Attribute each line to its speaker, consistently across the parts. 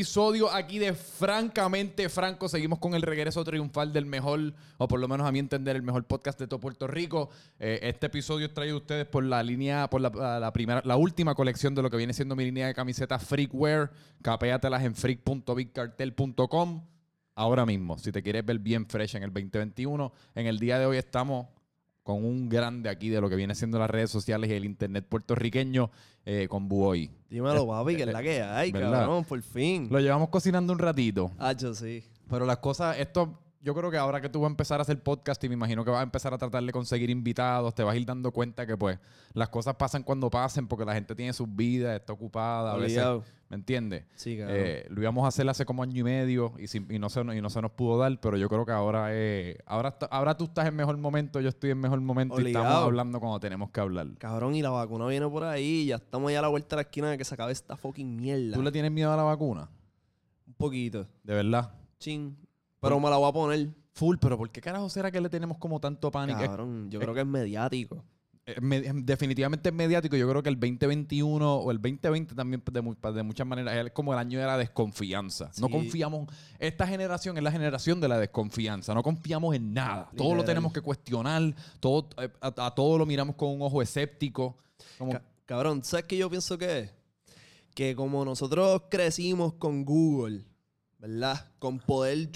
Speaker 1: episodio aquí de Francamente Franco. Seguimos con el regreso triunfal del mejor, o por lo menos a mi entender, el mejor podcast de todo Puerto Rico. Eh, este episodio es traído a ustedes por la línea, por la, primera, la última colección de lo que viene siendo mi línea de camisetas Freakwear. Capéatelas en freak.bigcartel.com ahora mismo. Si te quieres ver bien fresh en el 2021, en el día de hoy estamos con un grande aquí de lo que viene siendo las redes sociales y el internet puertorriqueño eh, con Buoy.
Speaker 2: Dímelo, papi, que es la que hay,
Speaker 1: ¿Verdad?
Speaker 2: cabrón, por fin.
Speaker 1: Lo llevamos cocinando un ratito,
Speaker 2: Ah, yo sí.
Speaker 1: pero las cosas, esto, yo creo que ahora que tú vas a empezar a hacer podcast y me imagino que vas a empezar a tratar de conseguir invitados, te vas a ir dando cuenta que pues las cosas pasan cuando pasen porque la gente tiene sus vidas, está ocupada, a veces. ¿me entiendes?
Speaker 2: Sí, cabrón.
Speaker 1: Eh, lo íbamos a hacer hace como año y medio y, no, se, y no se nos pudo dar, pero yo creo que ahora eh, ahora, tú estás en mejor momento, yo estoy en mejor momento y estamos hablando cuando tenemos que hablar.
Speaker 2: Cabrón, y la vacuna viene por ahí. Ya estamos ya a la vuelta de la esquina de que se acabe esta fucking mierda.
Speaker 1: ¿Tú le tienes miedo a la vacuna?
Speaker 2: Un poquito.
Speaker 1: De verdad.
Speaker 2: Chin. Pero me la voy a poner.
Speaker 1: Full, pero ¿por qué carajo será que le tenemos como tanto pánico?
Speaker 2: Cabrón, yo creo que es mediático.
Speaker 1: eh, me- definitivamente es mediático. Yo creo que el 2021 o el 2020 también de, mu- de muchas maneras es como el año de la desconfianza. No confiamos. Esta generación es la generación de la desconfianza. No confiamos en nada. Todo lo
Speaker 2: Literal.
Speaker 1: tenemos que cuestionar. Todo, eh, a, a todo lo miramos con un ojo escéptico. Como,
Speaker 2: Ca- cabrón, ¿sabes qué yo pienso que es? Que como nosotros crecimos con Google, ¿verdad? Con poder,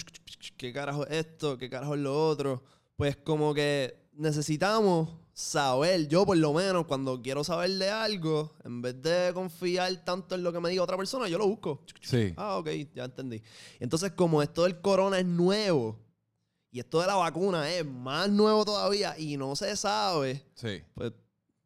Speaker 2: ¿qué carajo es esto? ¿Qué carajo es lo otro? Pues como que necesitamos saber, yo por lo menos cuando quiero saber de algo, en vez de confiar tanto en lo que me diga otra persona, yo lo busco.
Speaker 1: sí.
Speaker 2: Ah, ok, ya entendí. Entonces, como esto del corona es nuevo y esto de la vacuna es más nuevo todavía y no se sabe,
Speaker 1: Sí.
Speaker 2: pues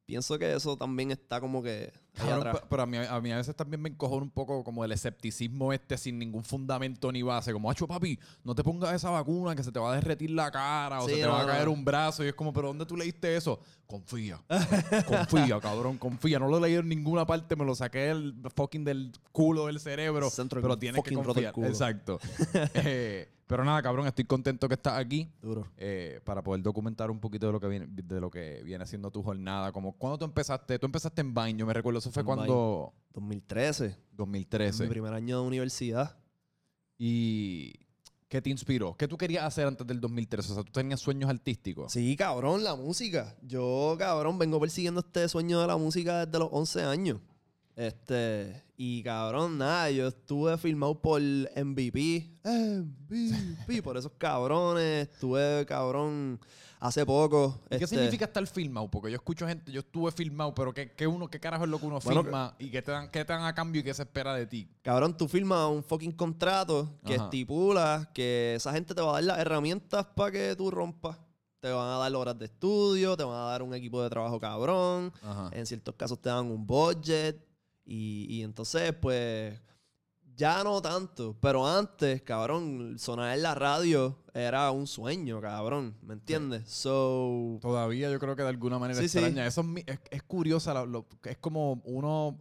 Speaker 2: pienso que eso también está como que
Speaker 1: Cabrón, pero a mí, a mí a veces también me encojona un poco como el escepticismo este sin ningún fundamento ni base. Como, acho papi, no te pongas esa vacuna que se te va a derretir la cara o
Speaker 2: Sí,
Speaker 1: se te
Speaker 2: no,
Speaker 1: va a
Speaker 2: no.
Speaker 1: caer un brazo. Y es como, ¿pero dónde tú leíste eso? Confía. confía, cabrón, confía. No lo leí en ninguna parte, me lo saqué del fucking del culo del cerebro.
Speaker 2: Centro
Speaker 1: pero tienes que confiar.
Speaker 2: culo.
Speaker 1: Exacto. Eh, pero nada, cabrón, estoy contento que estás aquí.
Speaker 2: Duro.
Speaker 1: eh, para poder documentar un poquito de lo que viene de lo que viene siendo tu jornada como cuando tú empezaste tú empezaste en Vine yo me recuerdo eso fue
Speaker 2: En
Speaker 1: cuando
Speaker 2: 2013,
Speaker 1: 2013
Speaker 2: mi primer año de universidad.
Speaker 1: y qué te inspiró qué tú querías hacer antes del 2013 o sea tú tenías sueños artísticos
Speaker 2: Sí, cabrón, la música. Yo, cabrón, vengo persiguiendo este sueño de la música desde los 11 años. Este, y cabrón, nada, yo estuve filmado por MVP. MVP, por esos cabrones. Estuve, cabrón, hace poco.
Speaker 1: ¿Y ¿Qué
Speaker 2: este,
Speaker 1: significa estar filmado? Porque yo escucho gente, yo estuve filmado, pero ¿qué, qué uno, qué carajo es lo que uno
Speaker 2: Bueno,
Speaker 1: filma y qué te, dan, qué te dan a cambio y qué se espera de ti?
Speaker 2: Cabrón, tú firmas un fucking contrato que
Speaker 1: Ajá.
Speaker 2: estipula que esa gente te va a dar las herramientas para que tú rompas. Te van a dar horas de estudio, te van a dar un equipo de trabajo cabrón.
Speaker 1: Ajá.
Speaker 2: En ciertos casos te dan un budget. Y, y entonces, pues, ya no tanto. Pero antes, cabrón, sonar en la radio era un sueño, cabrón. ¿Me entiendes? So.
Speaker 1: Todavía yo creo que de alguna manera
Speaker 2: Sí, sí.
Speaker 1: extraña. Eso es, mi- es, es curiosa. lo- lo- es como uno.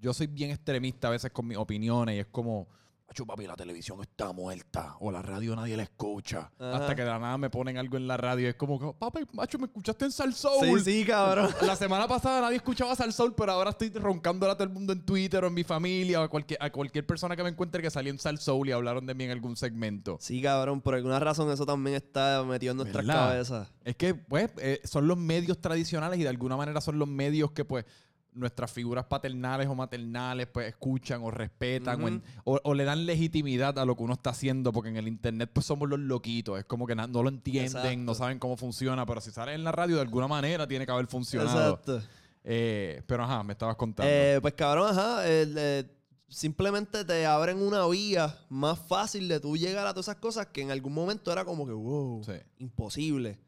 Speaker 1: Yo soy bien extremista a veces con mis opiniones y es como. "Acho, papi, la televisión está muerta. O la radio nadie la escucha.
Speaker 2: Ajá.
Speaker 1: Hasta que de la nada me ponen algo en la radio. y es como, que, papi, macho, me escuchaste en Sal
Speaker 2: Sí,
Speaker 1: Soul.
Speaker 2: sí, cabrón.
Speaker 1: La semana pasada nadie escuchaba Sal Soul, pero ahora estoy roncándole a todo el mundo en Twitter o en mi familia o a cualquier, a cualquier persona que me encuentre que salió en Sal Soul y hablaron de mí en algún segmento.
Speaker 2: Sí, cabrón. Por alguna razón eso también está metido en nuestras
Speaker 1: ¿Verdad?
Speaker 2: cabezas.
Speaker 1: Es que, pues, eh, son los medios tradicionales y de alguna manera son los medios que, pues, nuestras figuras paternales o maternales, pues, escuchan o respetan o en- o, o le dan legitimidad a lo que uno está haciendo, porque en el internet, pues, somos los loquitos. Es como que no lo entienden,
Speaker 2: Exacto.
Speaker 1: no saben cómo funciona, pero si sale en la radio, de alguna manera tiene que haber funcionado.
Speaker 2: Exacto.
Speaker 1: Eh, pero, ajá, me estabas contando.
Speaker 2: Eh, pues cabrón, ajá. eh, simplemente te abren una vía más fácil de tú llegar a todas esas cosas que en algún momento era como que, wow,
Speaker 1: Sí.
Speaker 2: imposible.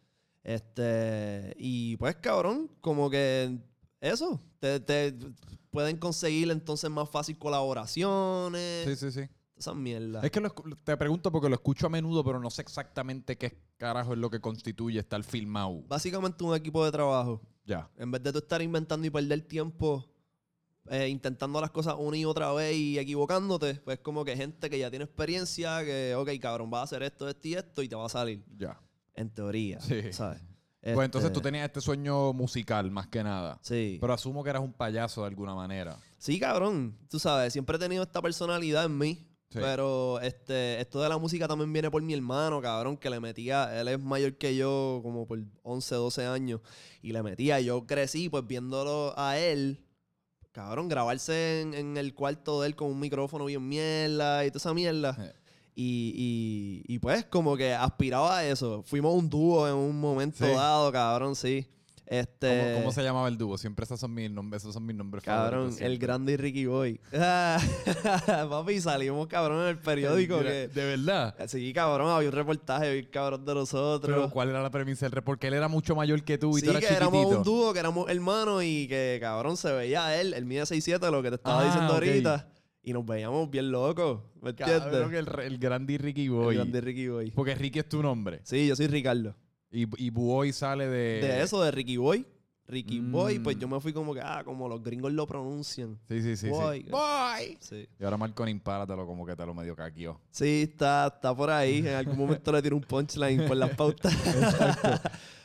Speaker 2: Este, y pues cabrón, como que eso, te, te pueden conseguir entonces más fácil colaboraciones,
Speaker 1: sí, sí, sí.
Speaker 2: esas mierdas.
Speaker 1: Es que lo te pregunto porque lo escucho a menudo, pero no sé exactamente qué carajo es lo que constituye estar filmado.
Speaker 2: Básicamente un equipo de trabajo.
Speaker 1: Ya.
Speaker 2: En vez de tú estar inventando y perder tiempo eh, intentando las cosas una y otra vez y equivocándote, pues como que gente que ya tiene experiencia, que, ok, cabrón, va a hacer esto, esto y esto y te va a salir.
Speaker 1: Ya.
Speaker 2: En teoría,
Speaker 1: Sí.
Speaker 2: ¿sabes?
Speaker 1: Pues entonces
Speaker 2: Este,
Speaker 1: tú tenías este sueño musical, más que nada.
Speaker 2: Sí.
Speaker 1: Pero asumo que eras un payaso de alguna manera.
Speaker 2: Sí, cabrón. Tú sabes, siempre he tenido esta personalidad en mí.
Speaker 1: Sí.
Speaker 2: Pero este, esto de la música también viene por mi hermano, cabrón, que le metía, él es mayor que yo, como por 11, 12 años, y le metía, yo crecí pues viéndolo a él, cabrón, grabarse en, en el cuarto de él con un micrófono bien mierda y toda esa mierda.
Speaker 1: Eh.
Speaker 2: Y, y, y pues como que aspiraba a eso. Fuimos un dúo en un momento
Speaker 1: Sí.
Speaker 2: dado, cabrón, sí. Este,
Speaker 1: ¿Cómo, cómo se llamaba el dúo? Siempre esos son mis nombres, esos son mis nombres
Speaker 2: Cabrón,
Speaker 1: favoritos.
Speaker 2: el grande y Ricky Boy. Papi, salimos cabrón en el periódico
Speaker 1: gra-
Speaker 2: que...
Speaker 1: De verdad.
Speaker 2: Sí, cabrón, había un reportaje bien cabrón de nosotros.
Speaker 1: Pero ¿cuál era la premisa del rep? Porque él era mucho mayor que tú y
Speaker 2: sí,
Speaker 1: tú eras
Speaker 2: que éramos
Speaker 1: chiquitito.
Speaker 2: un dúo, que éramos hermanos y que cabrón se veía él, el mide 6'7, lo que te estaba
Speaker 1: Ah,
Speaker 2: diciendo
Speaker 1: ok.
Speaker 2: ahorita. Y nos veíamos bien locos, ¿me entiendes?
Speaker 1: Cabrón, el, el grande Ricky
Speaker 2: El
Speaker 1: Boy.
Speaker 2: grande Ricky Boy.
Speaker 1: Porque Ricky es tu nombre.
Speaker 2: Sí, yo soy Ricardo.
Speaker 1: Y, y Boy sale de...
Speaker 2: De eso, de Ricky Boy. Ricky Boy, pues
Speaker 1: Mm.
Speaker 2: yo me fui como que, ah, como los gringos lo pronuncian.
Speaker 1: Sí, sí, sí.
Speaker 2: Boy.
Speaker 1: sí. Boy.
Speaker 2: Sí.
Speaker 1: Y ahora Marco Impara te lo como que te lo medio caquió.
Speaker 2: Sí, está, está por ahí. En algún momento le tiro un punchline por las pautas.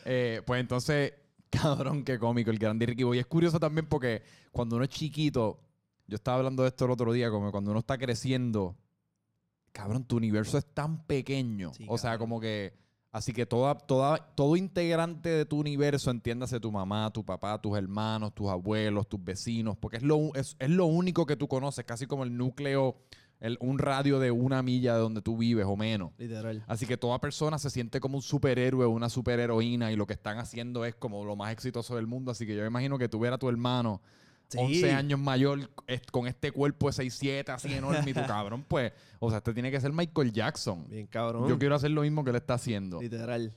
Speaker 1: Eh, pues entonces, cabrón, qué cómico el grande Ricky Boy. Es curioso también porque cuando uno es chiquito, yo estaba hablando de esto el otro día, como cuando uno está creciendo, cabrón, tu universo es tan pequeño.
Speaker 2: Sí,
Speaker 1: o sea,
Speaker 2: cabrón.
Speaker 1: como que... Así que toda, toda, todo integrante de tu universo, entiéndase tu mamá, tu papá, tus hermanos, tus abuelos, tus vecinos, porque es lo, es, es lo único que tú conoces, casi como el núcleo, el, un radio de una milla de donde tú vives o menos.
Speaker 2: Literal.
Speaker 1: Así que toda persona se siente como un superhéroe o una superheroína y lo que están haciendo es como lo más exitoso del mundo. Así que yo me imagino que tú ver a tu hermano
Speaker 2: Sí.
Speaker 1: 11 años mayor con este cuerpo de 6'7 así enorme y tu cabrón, pues, o sea, este tiene que ser Michael Jackson.
Speaker 2: Bien cabrón.
Speaker 1: Yo quiero hacer lo mismo que él está haciendo.
Speaker 2: Literal.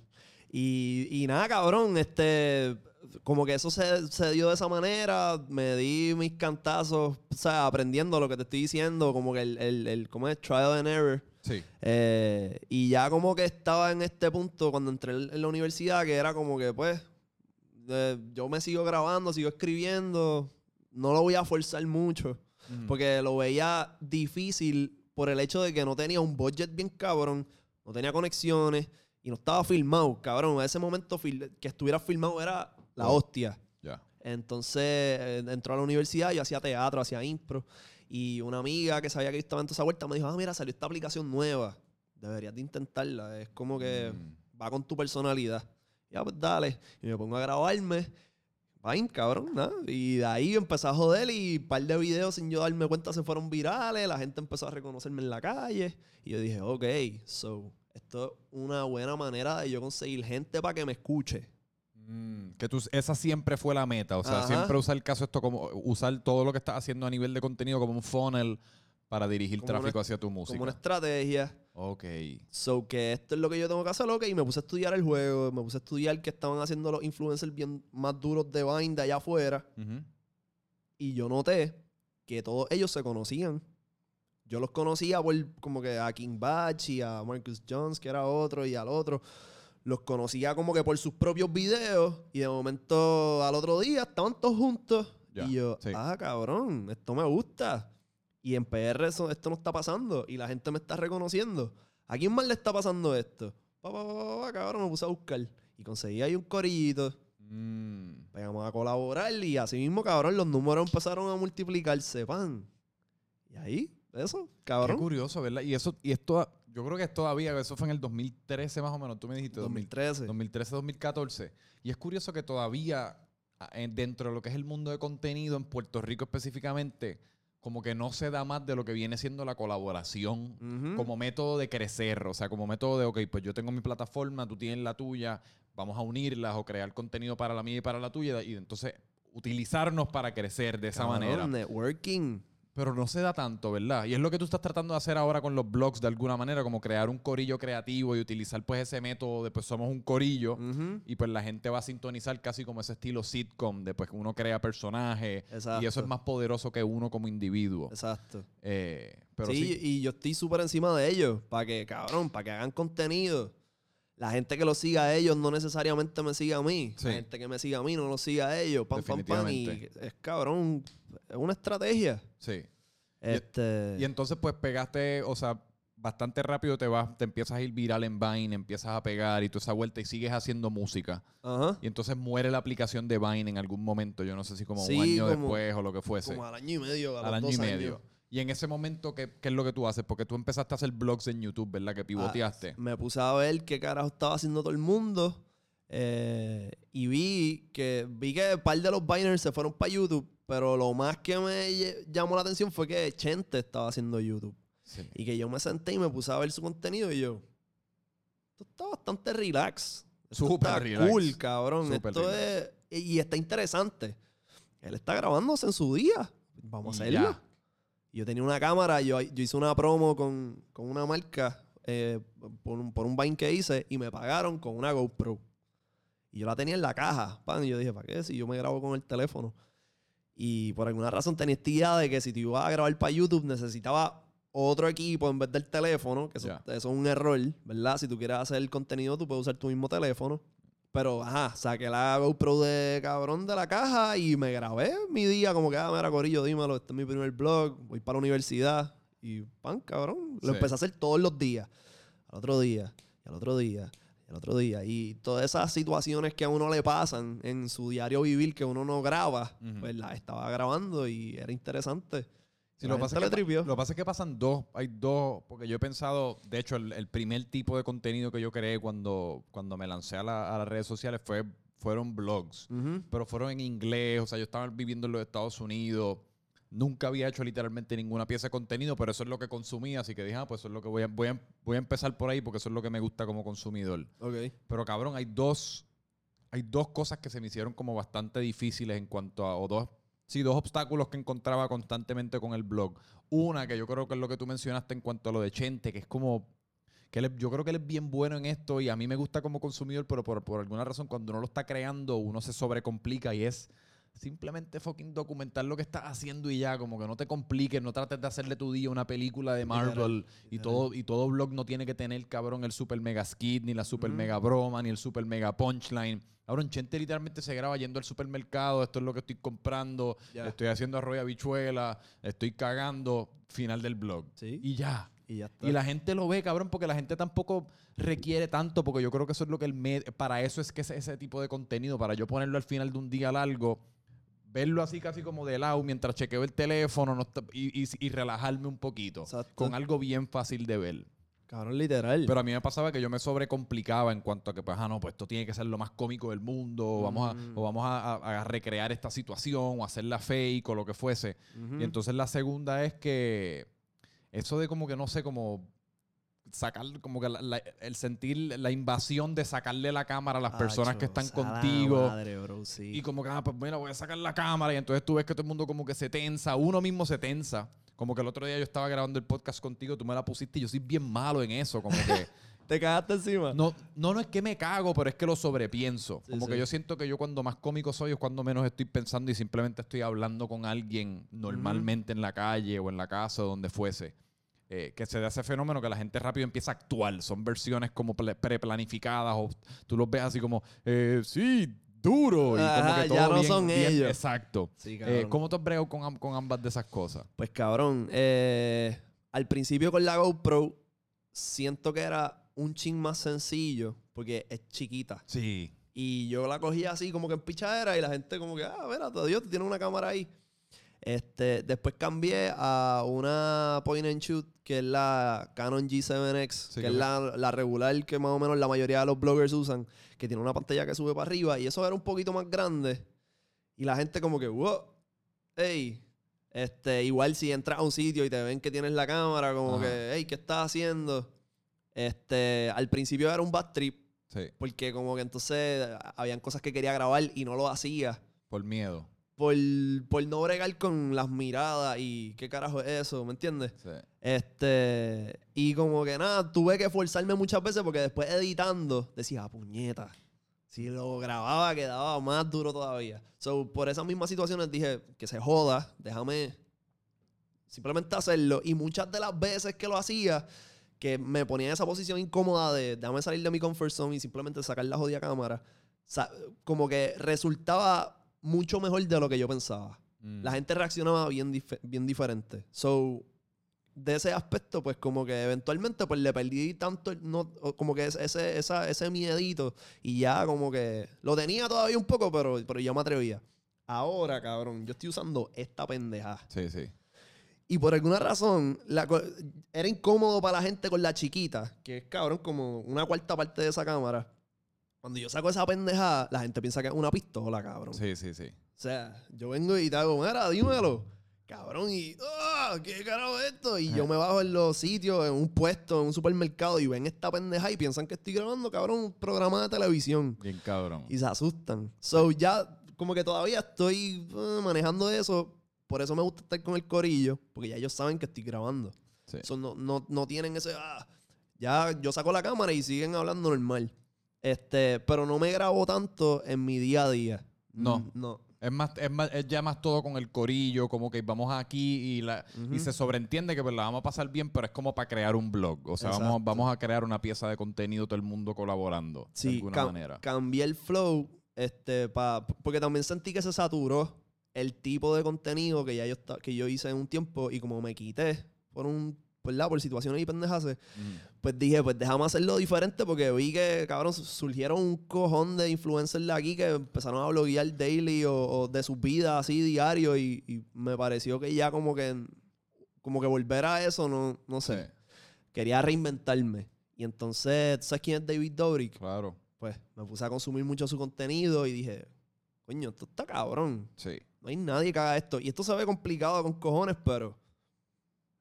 Speaker 2: Y, y nada, cabrón, este, como que eso se, se dio de esa manera, me di mis cantazos, o sea, aprendiendo lo que te estoy diciendo, como que el, el, el ¿cómo es? Trial and error.
Speaker 1: Sí.
Speaker 2: Eh, y ya como que estaba en este punto cuando entré en la universidad, que era como que, pues, eh, yo me sigo grabando, sigo escribiendo, no lo voy a forzar mucho. Porque lo veía difícil por el hecho de que no tenía un budget bien cabrón, no tenía conexiones y no estaba filmado, cabrón. En ese momento que estuviera filmado era la hostia. Entonces eh, entró a la universidad, yo hacía teatro, hacía impro. Y una amiga que sabía que yo estaba en toda esa vuelta me dijo, ah, mira, salió esta aplicación nueva. Deberías de intentarla. Es como que
Speaker 1: Mm.
Speaker 2: va con tu personalidad. Ya, pues dale. Y me pongo a grabarme. Vain, cabrón, nada. Y de ahí empecé a joder y un par de videos sin yo darme cuenta se fueron virales. La gente empezó a reconocerme en la calle. Y yo dije, ok, so, esto es una buena manera de yo conseguir gente para que me escuche.
Speaker 1: Mm, que tú, esa siempre fue la meta. O sea,
Speaker 2: Ajá.
Speaker 1: siempre usar el caso esto como usar todo lo que estás haciendo a nivel de contenido como un funnel para dirigir
Speaker 2: Como una-
Speaker 1: tráfico hacia tu música.
Speaker 2: Como una estrategia.
Speaker 1: Ok.
Speaker 2: So que esto es lo que yo tengo que hacer, ok. Y me puse a estudiar el juego. Me puse a estudiar qué estaban haciendo los influencers bien más duros de Vine de allá afuera. Y yo noté que todos ellos se conocían. Yo los conocía por como que a King Batch y a Marcus Jones, que era otro, y al otro. Los conocía como que por sus propios videos. Y de momento al otro día estaban todos juntos. Y yo,
Speaker 1: sí.
Speaker 2: ah, cabrón, esto me gusta. Y en PR eso, esto no está pasando. Y la gente me está reconociendo. ¿A quién más le está pasando esto? Pa, pa, pa, pa, cabrón, me puse a buscar. Y conseguí ahí un corillito.
Speaker 1: Mm.
Speaker 2: Pegamos a colaborar y así mismo, cabrón, los números empezaron a multiplicarse, pan. Y ahí, eso,
Speaker 1: Qué
Speaker 2: cabrón.
Speaker 1: curioso, ¿verdad? Y eso, y esto, yo creo que es todavía, eso fue en el 2013 más o menos, tú me dijiste, 2013.
Speaker 2: 2013.
Speaker 1: 2013-2014. Y es curioso que todavía, dentro de lo que es el mundo de contenido en Puerto Rico específicamente, como que no se da más de lo que viene siendo la colaboración como método de crecer, o sea, como método de, ok, pues yo tengo mi plataforma, tú tienes la tuya, vamos a unirlas o crear contenido para la mía y para la tuya, y entonces utilizarnos para crecer de esa
Speaker 2: Cabrón,
Speaker 1: manera.
Speaker 2: Networking.
Speaker 1: Pero no se da tanto, ¿verdad? Y es lo que tú estás tratando de hacer ahora con los blogs de alguna manera, como crear un corillo creativo y utilizar pues ese método de pues somos un corillo y pues la gente va a sintonizar casi como ese estilo sitcom de pues uno crea personajes
Speaker 2: Exacto.
Speaker 1: y eso es más poderoso que uno como individuo.
Speaker 2: Exacto.
Speaker 1: Eh, pero
Speaker 2: sí,
Speaker 1: sí,
Speaker 2: y yo estoy súper encima de ellos. Para que, cabrón, para que hagan contenido. La gente que los siga a ellos no necesariamente me siga a mí.
Speaker 1: Sí.
Speaker 2: La gente que me siga a mí no los siga a ellos. Pam, pam, pam. Y es cabrón. Es una estrategia.
Speaker 1: sí.
Speaker 2: Este.
Speaker 1: Y entonces pues pegaste, o sea, bastante rápido te vas, te empiezas a ir viral en Vine, empiezas a pegar y toda esa vuelta y sigues haciendo música.
Speaker 2: Ajá.
Speaker 1: Y entonces muere la aplicación de Vine en algún momento, yo no sé si como
Speaker 2: Sí,
Speaker 1: un año
Speaker 2: como-
Speaker 1: después o lo que fuese.
Speaker 2: Como al año y medio, a
Speaker 1: al año
Speaker 2: dos
Speaker 1: y medio.
Speaker 2: años.
Speaker 1: Y en ese momento, ¿qué, qué es lo que tú haces? Porque tú empezaste a hacer blogs en YouTube, ¿verdad? Que pivoteaste.
Speaker 2: Me puse a ver qué carajo estaba haciendo todo el mundo. eh, y vi que vi que un par de los Biners se fueron para YouTube. Pero lo más que me llamó la atención fue que Chente estaba haciendo YouTube.
Speaker 1: Sí.
Speaker 2: Y que yo me senté y me puse a ver su contenido y yo. Esto está bastante relax. Esto está
Speaker 1: relax.
Speaker 2: cool, cabrón.
Speaker 1: Súper
Speaker 2: esto
Speaker 1: relax.
Speaker 2: es. Y está interesante. Él está grabándose en su día. Vamos a hacerlo.
Speaker 1: ya.
Speaker 2: Yo tenía una cámara, yo, yo hice una promo con, con una marca eh, por, un, por un Vine que hice y me pagaron con una GoPro. Y yo la tenía en la caja. Pan, y yo dije, ¿para qué? Si yo me grabo con el teléfono. Y por alguna razón tenía esta idea de que si te ibas a grabar para YouTube necesitaba otro equipo en vez del teléfono, que eso es un error, ¿verdad? Si tú quieres hacer el contenido, tú puedes usar tu mismo teléfono. Pero, ajá, saqué la GoPro de cabrón de la caja y me grabé mi día como que, ah, mira, Corillo, dímelo, este es mi primer blog, voy para la universidad. Y, pan, cabrón, lo
Speaker 1: Sí.
Speaker 2: empecé a hacer todos los días. Al otro día, y al otro día, y al otro día. Y todas esas situaciones que a uno le pasan en su diario vivir que uno no graba, pues las estaba grabando y era interesante. La
Speaker 1: lo, que pasa es que, lo que pasa es que pasan dos, hay dos, porque yo he pensado, de hecho, el, el primer tipo de contenido que yo creé cuando, cuando me lancé a, la- a las redes sociales fue, fueron blogs, pero fueron en inglés, o sea, yo estaba viviendo en los Estados Unidos, nunca había hecho literalmente ninguna pieza de contenido, pero eso es lo que consumía, así que dije, ah, pues eso es lo que voy a, voy a, voy a empezar por ahí porque eso es lo que me gusta como consumidor.
Speaker 2: Ok.
Speaker 1: Pero cabrón, hay dos, hay dos cosas que se me hicieron como bastante difíciles en cuanto a, o dos, sí, dos obstáculos que encontraba constantemente con el blog. Una que yo creo que es lo que tú mencionaste en cuanto a lo de Chente, que es como, que él yo creo que él es bien bueno en esto y a mí me gusta como consumidor, pero por, por alguna razón cuando uno lo está creando uno se sobrecomplica y es simplemente fucking documentar lo que estás haciendo y ya, como que no te compliques, no trates de hacerle tu día una película de Marvel y todo, y todo blog no tiene que tener, cabrón, el super mega skit, ni la super mega broma, ni el super mega punchline. Cabrón, Chente literalmente se graba yendo al supermercado, esto es lo que estoy comprando,
Speaker 2: Ya.
Speaker 1: estoy haciendo arroz y habichuela, estoy cagando, final del blog.
Speaker 2: Sí.
Speaker 1: Y ya.
Speaker 2: Y ya está.
Speaker 1: Y la gente lo ve, cabrón, porque la gente tampoco requiere tanto, porque yo creo que eso es lo que el para eso es que ese, ese tipo de contenido, para yo ponerlo al final de un día largo, verlo así casi como de lado mientras chequeo el teléfono no está- y, y- y relajarme un poquito,
Speaker 2: Exacto.
Speaker 1: con algo bien fácil de ver.
Speaker 2: Cabrón, literal.
Speaker 1: Pero a mí me pasaba que yo me sobrecomplicaba en cuanto a que, pues, ah, no, pues esto tiene que ser lo más cómico del mundo, o vamos, a,
Speaker 2: Mm.
Speaker 1: o vamos a, a- a recrear esta situación, o hacerla fake, o lo que fuese. Y entonces la segunda es que eso de como que no sé, como sacar, como que la- la- el sentir la invasión de sacarle la cámara a las personas que están contigo.
Speaker 2: madre, bro, sí.
Speaker 1: Y como que, ah, pues mira, voy a sacar la cámara. Y entonces tú ves que todo el mundo como que se tensa, uno mismo se tensa. Como que el otro día yo estaba grabando el podcast contigo, tú me la pusiste y yo soy bien malo en eso. Como que
Speaker 2: ¿Te cagaste encima?
Speaker 1: no, no, no es que me cago, pero es que lo sobrepienso.
Speaker 2: Sí,
Speaker 1: como
Speaker 2: sí.
Speaker 1: que yo siento que yo cuando más cómico soy es cuando menos estoy pensando y simplemente estoy hablando con alguien normalmente en la calle o en la casa o donde fuese. Eh, que se da ese fenómeno que la gente rápido empieza a actuar. Son versiones como preplanificadas o tú los ves así como, eh, sí, duro. Y como
Speaker 2: Ajá,
Speaker 1: que
Speaker 2: ya
Speaker 1: todo
Speaker 2: no
Speaker 1: bien-
Speaker 2: son
Speaker 1: bien-
Speaker 2: ellos.
Speaker 1: Exacto.
Speaker 2: Sí,
Speaker 1: Eh. ¿Cómo te has con, con ambas de esas cosas?
Speaker 2: Pues cabrón, eh, al principio con la GoPro siento que era un chin más sencillo porque es chiquita.
Speaker 1: Sí.
Speaker 2: Y yo la cogía así como que en pichadera y la gente como que, ah, mira, Dios, tú tienes una cámara ahí. Este, después cambié a una point and shoot que es la Canon G7X,
Speaker 1: Sí,
Speaker 2: que es la, la regular que más o menos la mayoría de los bloggers usan, que tiene una pantalla que sube para arriba y eso era un poquito más grande. Y la gente como que, wow, hey, este, igual si entras a un sitio y te ven que tienes la cámara, como
Speaker 1: Ajá.
Speaker 2: que, hey, ¿qué estás haciendo? Este, al principio era un bad trip,
Speaker 1: Sí.
Speaker 2: porque como que entonces habían cosas que quería grabar y no lo hacía.
Speaker 1: Por miedo.
Speaker 2: Por, por no bregar con las miradas y qué carajo es eso, ¿me entiendes?
Speaker 1: Sí.
Speaker 2: Este, y como que nada, tuve que forzarme muchas veces porque después editando decía, "Ah, puñeta. Si lo grababa quedaba más duro todavía. So, por esas mismas situaciones dije, que se joda, déjame simplemente hacerlo. Y muchas de las veces que lo hacía, que me ponía en esa posición incómoda de déjame salir de mi comfort zone y simplemente sacar la jodida cámara, como que resultaba mucho mejor de lo que yo pensaba.
Speaker 1: Mm.
Speaker 2: La gente reaccionaba bien, dif- bien diferente. So, de ese aspecto, pues como que eventualmente pues le perdí tanto, no, como que ese, esa- ese miedito y ya como que lo tenía todavía un poco, pero, pero ya me atrevía. Ahora, cabrón, yo estoy usando esta pendeja.
Speaker 1: Sí, sí.
Speaker 2: Y por alguna razón, la era incómodo para la gente con la chiquita, que es cabrón, como una cuarta parte de esa cámara. Cuando yo saco esa pendejada, la gente piensa que es una pistola, cabrón.
Speaker 1: Sí, sí, sí.
Speaker 2: O sea, yo vengo y te hago, mira, dímelo. Cabrón, y, ¡ah! ¿Qué carajo es esto? Y yo me bajo en los sitios, en un puesto, en un supermercado, y ven esta pendeja y piensan que estoy grabando, cabrón, un programa de televisión.
Speaker 1: Bien cabrón.
Speaker 2: Y se asustan. So, ya, como que todavía estoy eh, manejando eso. Por eso me gusta estar con el corillo, porque ya ellos saben que estoy grabando.
Speaker 1: Sí.
Speaker 2: So, no, no, no tienen ese. ah, ya yo saco la cámara y siguen hablando normal. Este, pero no me grabo tanto en mi día a día.
Speaker 1: No.
Speaker 2: Mm, No.
Speaker 1: Es más, es más, es ya más todo con el corillo, como que vamos aquí y la y se sobreentiende que pues la vamos a pasar bien, pero es como para crear un blog. O sea, vamos,
Speaker 2: Exacto.
Speaker 1: vamos a crear una pieza de contenido todo el mundo colaborando de
Speaker 2: Sí,
Speaker 1: alguna
Speaker 2: cam-
Speaker 1: manera.
Speaker 2: cambié el flow, este, pa, porque también sentí que se saturó el tipo de contenido que ya yo, que yo hice en un tiempo y como me quité por un, ¿verdad? Por situaciones y pendejas,
Speaker 1: Ujú.
Speaker 2: pues dije, pues déjame hacerlo diferente porque vi que, cabrón, su- surgieron un cojón de influencers de aquí que empezaron a bloguear daily o, o de sus vidas así diario y, y me pareció que ya como que, como que volver a eso, no, no sé,
Speaker 1: Sí,
Speaker 2: quería reinventarme. Y entonces, ¿tú ¿sabes quién es David Dobrik?
Speaker 1: claro.
Speaker 2: pues me puse a consumir mucho su contenido y dije, coño, esto está cabrón.
Speaker 1: Sí.
Speaker 2: No hay nadie que haga esto. Y esto se ve complicado con cojones, pero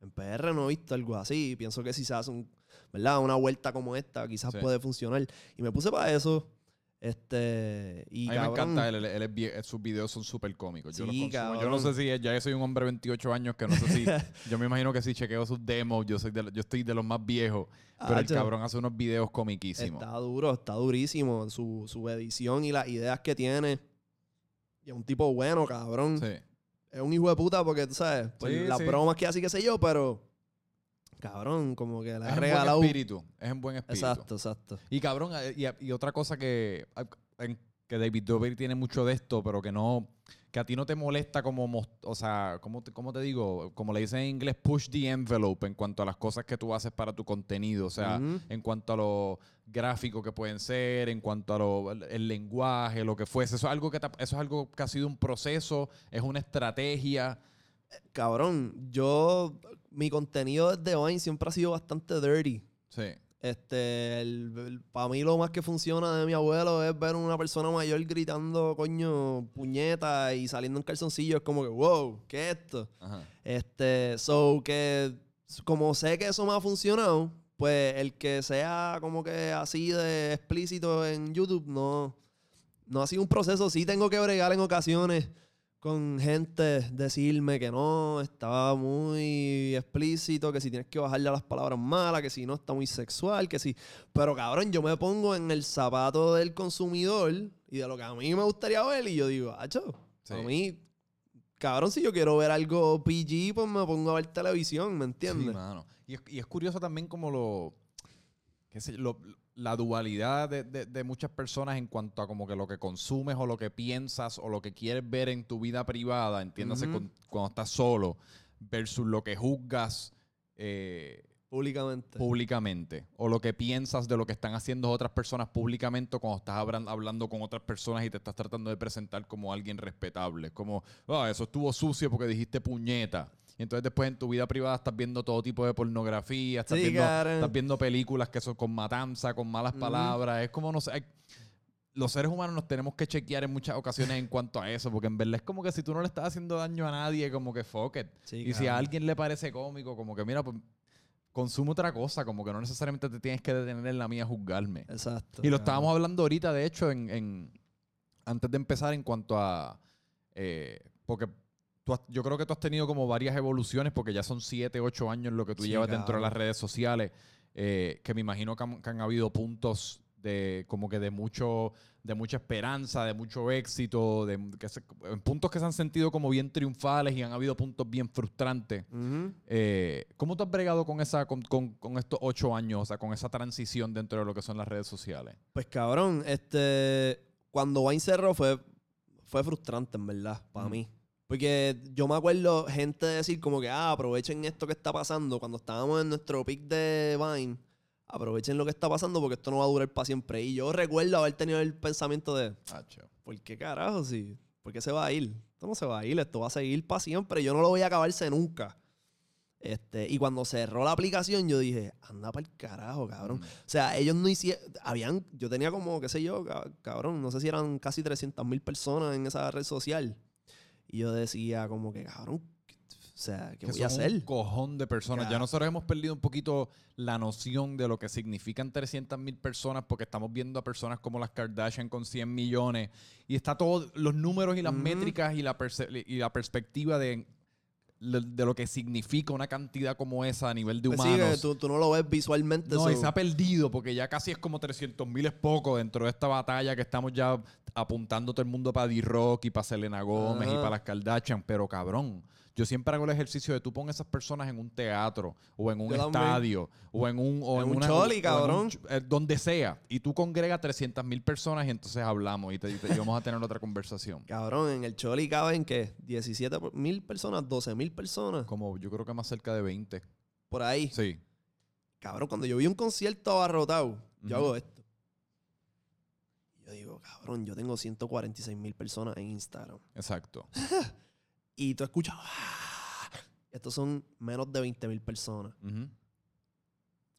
Speaker 2: en PR no he visto algo así. Pienso que si se hace un, ¿verdad? una vuelta como esta, quizás
Speaker 1: Sí.
Speaker 2: puede funcionar. Y me puse para eso. Este. Y
Speaker 1: a mí me encanta él, él- él es sus videos son súper cómicos. Yo, los
Speaker 2: Sí,
Speaker 1: consumo. yo no sé si ya yo soy un hombre de 28 años que no sé si. yo me imagino que si chequeo sus demos, yo soy de, yo estoy de los más viejos. Pero el cabrón hace unos videos comiquísimos.
Speaker 2: Está duro, está durísimo. Su, su edición y las ideas que tiene. Y es un tipo bueno, cabrón.
Speaker 1: Sí.
Speaker 2: Es un hijo de puta porque, tú sabes, por
Speaker 1: Sí,
Speaker 2: las
Speaker 1: sí.
Speaker 2: bromas que hace qué sé yo, pero cabrón, como que le
Speaker 1: Es
Speaker 2: ha
Speaker 1: en buen
Speaker 2: regalado.
Speaker 1: espíritu. Es en buen espíritu.
Speaker 2: Exacto, exacto.
Speaker 1: Y cabrón, eh, y, y otra cosa que, en- que David Dobrik tiene mucho de esto, pero que no, que a ti no te molesta como, o sea, ¿cómo te, cómo te digo? Como le dicen en inglés, push the envelope en cuanto a las cosas que tú haces para tu contenido, o sea, en cuanto a lo gráfico que pueden ser, en cuanto a lo, el, lenguaje, lo que fuese. Eso es algo que te- eso es algo que ha sido un proceso, es una estrategia.
Speaker 2: Cabrón, yo, mi contenido desde Vine siempre ha sido bastante dirty.
Speaker 1: Sí.
Speaker 2: Este, para mí lo más que funciona de mi abuelo es ver una persona mayor gritando, coño, puñeta y saliendo en calzoncillos, como que, wow, ¿qué es esto?
Speaker 1: Ajá.
Speaker 2: Este, so que como sé que eso me ha funcionado, pues el que sea como que así de explícito en YouTube no, no ha sido un proceso. Sí tengo que bregar en ocasiones con gente, decirme que no, estaba muy explícito, que si tienes que bajarle a las palabras malas, que si no está muy sexual, que si... Pero cabrón, yo me pongo en el zapato del consumidor y de lo que a mí me gustaría ver y yo digo, acho,
Speaker 1: Sí.
Speaker 2: a mí Cabrón, si yo quiero ver algo PG, pues me pongo a ver televisión, ¿me
Speaker 1: Sí,
Speaker 2: entiendes?
Speaker 1: mano. Y es, y es curioso también como lo, qué sé lo- la dualidad de, de- de muchas personas en cuanto a como que lo que consumes o lo que piensas o lo que quieres ver en tu vida privada, entiéndase con- cuando estás solo, versus lo que juzgas eh,
Speaker 2: Públicamente.
Speaker 1: públicamente o lo que piensas de lo que están haciendo otras personas públicamente o cuando estás hablan- hablando con otras personas y te estás tratando de presentar como alguien respetable. Como, ah, eso estuvo sucio porque dijiste puñeta. Y entonces después en tu vida privada estás viendo todo tipo de pornografía, estás,
Speaker 2: Sí,
Speaker 1: viendo,
Speaker 2: cabrón.
Speaker 1: estás viendo películas que son con matanza, con malas palabras. Es como, no sé, los seres humanos nos tenemos que chequear en muchas ocasiones en cuanto a eso, porque en verdad es como que si tú no le estás haciendo daño a nadie, como que fuck it.
Speaker 2: Sí,
Speaker 1: y si a alguien le parece cómico, como que mira, pues consume otra cosa, como que no necesariamente te tienes que detener en la mía a juzgarme.
Speaker 2: Exacto.
Speaker 1: Y lo estábamos hablando ahorita, de hecho, en, en- antes de empezar en cuanto a... eh, porque tú has- yo creo que tú has tenido como varias evoluciones, porque ya son siete, ocho años lo que tú
Speaker 2: Sí,
Speaker 1: llevas dentro de las redes sociales, eh, que me imagino que han, que han habido puntos de como que de mucho de mucha esperanza, de mucho éxito, de que se- en puntos que se han sentido como bien triunfales y han habido puntos bien frustrantes. Eh, ¿Cómo tú has bregado con esa, con, con- con estos ocho años, o sea, con esa transición dentro de lo que son las redes sociales?
Speaker 2: Pues cabrón, este. Cuando Wine cerró fue, fue frustrante, en verdad, para mí. Porque yo me acuerdo gente decir como que, ah, aprovechen esto que está pasando. Cuando estábamos en nuestro pick de Vine, aprovechen lo que está pasando porque esto no va a durar para siempre. Y yo recuerdo haber tenido el pensamiento de, ¿por qué carajo? Sí, ¿por qué se va a ir? Esto no se va a ir, esto va a seguir para siempre. Yo no lo voy a acabarse nunca. Este, y cuando cerró la aplicación, yo dije, anda para el carajo, cabrón.
Speaker 1: Mm.
Speaker 2: O sea, ellos no hicieron. Habían. Yo tenía como, qué sé yo, ca- cabrón. No sé si eran casi 300 mil personas en esa red social. Y yo decía, como que, cabrón. O sea, ¿qué
Speaker 1: que
Speaker 2: voy a hacer?
Speaker 1: un cojón de personas. Ya
Speaker 2: Ya.
Speaker 1: nosotros hemos perdido un poquito la noción de lo que significan 300 mil personas porque estamos viendo a personas como las Kardashian con 100 millones y está todo, los números y las métricas y la, y la perspectiva de, de lo que significa una cantidad como esa a nivel de
Speaker 2: Pues sí,
Speaker 1: humanos.
Speaker 2: que tú, tú no lo ves visualmente.
Speaker 1: No, y se ha perdido porque ya casi es como 300 mil es poco dentro de esta batalla que estamos ya apuntando todo el mundo para D-Rock y para Selena Gómez y para las Kardashian. Pero cabrón, yo siempre hago el ejercicio de tú pon esas personas en un teatro o en un
Speaker 2: Yo
Speaker 1: estadio o en un... O
Speaker 2: En
Speaker 1: en
Speaker 2: un
Speaker 1: una-
Speaker 2: choli,
Speaker 1: o en un
Speaker 2: cabrón.
Speaker 1: eh, donde sea. Y tú congregas 300 mil personas y entonces hablamos y, te, y te- y vamos a tener otra conversación.
Speaker 2: Cabrón, en el Choli caben que 17 mil personas, 12 mil personas.
Speaker 1: Como yo creo que más cerca de 20.
Speaker 2: Por ahí.
Speaker 1: Sí.
Speaker 2: Cabrón, cuando yo vi un concierto abarrotado, yo hago esto. Yo digo, cabrón, yo tengo 146 mil personas en Instagram.
Speaker 1: Exacto.
Speaker 2: Y tú escuchas, "Ah". estos son menos de 20 mil personas.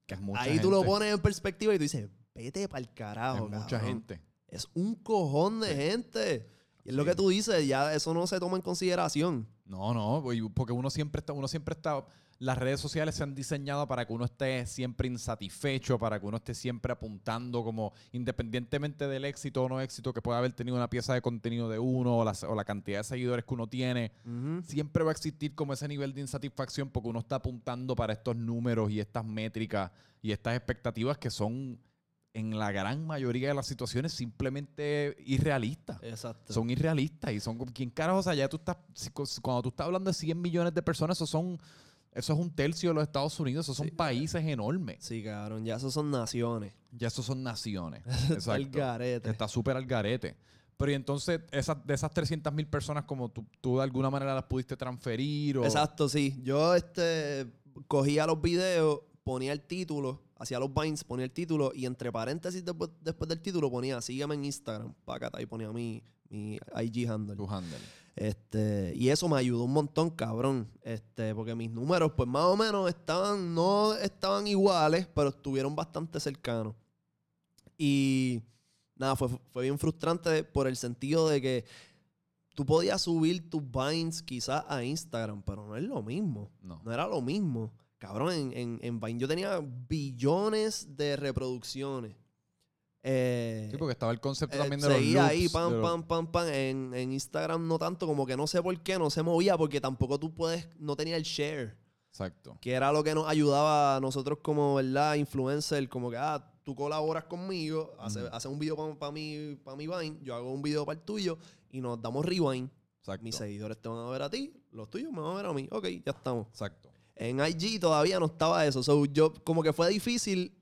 Speaker 1: Que es mucha
Speaker 2: Ahí tú lo
Speaker 1: gente.
Speaker 2: pones en perspectiva y tú dices, vete para el
Speaker 1: Es
Speaker 2: carajo,
Speaker 1: mucha
Speaker 2: cabrón.
Speaker 1: gente.
Speaker 2: Es un cojón de
Speaker 1: Sí.
Speaker 2: gente. Y es lo que tú dices, ya eso no se toma en consideración.
Speaker 1: No, no, porque uno siempre está, uno siempre está, las redes sociales se han diseñado para que uno esté siempre insatisfecho, para que uno esté siempre apuntando como independientemente del éxito o no éxito que pueda haber tenido una pieza de contenido de uno o la, o la cantidad de seguidores que uno tiene, siempre va a existir como ese nivel de insatisfacción porque uno está apuntando para estos números y estas métricas y estas expectativas que son en la gran mayoría de las situaciones simplemente irrealistas
Speaker 2: Exacto.
Speaker 1: son irrealistas y son como quién carajo, o sea, ya tú estás cuando tú estás hablando de 100 millones de personas, eso son eso es un tercio de los Estados Unidos, esos son
Speaker 2: Sí.
Speaker 1: países enormes.
Speaker 2: Sí, cabrón, ya esos son naciones.
Speaker 1: Ya esos son naciones. Exacto.
Speaker 2: garete.
Speaker 1: Está súper al garete. Pero y entonces, esas, de esas 300 mil personas, como tú, tú de alguna manera las pudiste transferir o...
Speaker 2: Exacto, sí. Yo este cogía los videos, ponía el título, hacía los binds, ponía el título y entre paréntesis después, después del título ponía sígueme en Instagram, págata, y ponía mi, mi IG handle.
Speaker 1: Tu handle.
Speaker 2: Este, y eso me ayudó un montón, cabrón. Este, porque mis números, pues más o menos estaban, no estaban iguales, pero estuvieron bastante cercanos. Y nada, fue, fue bien frustrante por el sentido de que tú podías subir tus Vines quizás a Instagram, pero no es lo mismo.
Speaker 1: No.
Speaker 2: No era lo mismo. Cabrón, en, en, en Vine yo tenía billones de reproducciones. Eh,
Speaker 1: Sí, porque estaba el concepto
Speaker 2: eh,
Speaker 1: también de los
Speaker 2: seguía ahí,
Speaker 1: loops,
Speaker 2: pam, pam, pam, pam. En, en Instagram no tanto, como que no sé por qué, no se movía, porque tampoco tú puedes, no tenía el share,
Speaker 1: Exacto.
Speaker 2: que era lo que nos ayudaba a nosotros como, ¿verdad? Influencer, como que, ah, tú colaboras conmigo, hace,
Speaker 1: Ujú.
Speaker 2: hace un video para mi, pa mi Vine, yo hago un video para el tuyo y nos damos rewind.
Speaker 1: Exacto.
Speaker 2: Mis seguidores te van a ver a ti, los tuyos me van a ver a mí. Ok, ya estamos.
Speaker 1: Exacto.
Speaker 2: En IG todavía no estaba eso. So, yo, como que fue difícil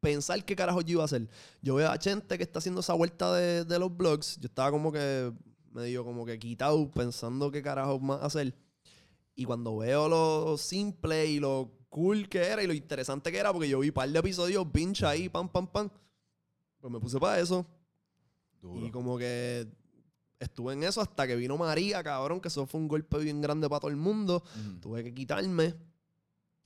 Speaker 2: pensar qué carajo yo iba a hacer. Yo veo a gente que está haciendo esa vuelta de, de los blogs. Yo estaba como que medio como que quitado pensando qué carajo más hacer. Y cuando veo lo simple y lo cool que era y lo interesante que era, porque yo vi un par de episodios, pincha ahí, pam, pam, pam. Pues me puse para eso.
Speaker 1: Duro.
Speaker 2: Y como que estuve en eso hasta que vino María, cabrón, que eso fue un golpe bien grande para todo el mundo.
Speaker 1: Ujú.
Speaker 2: Tuve que quitarme.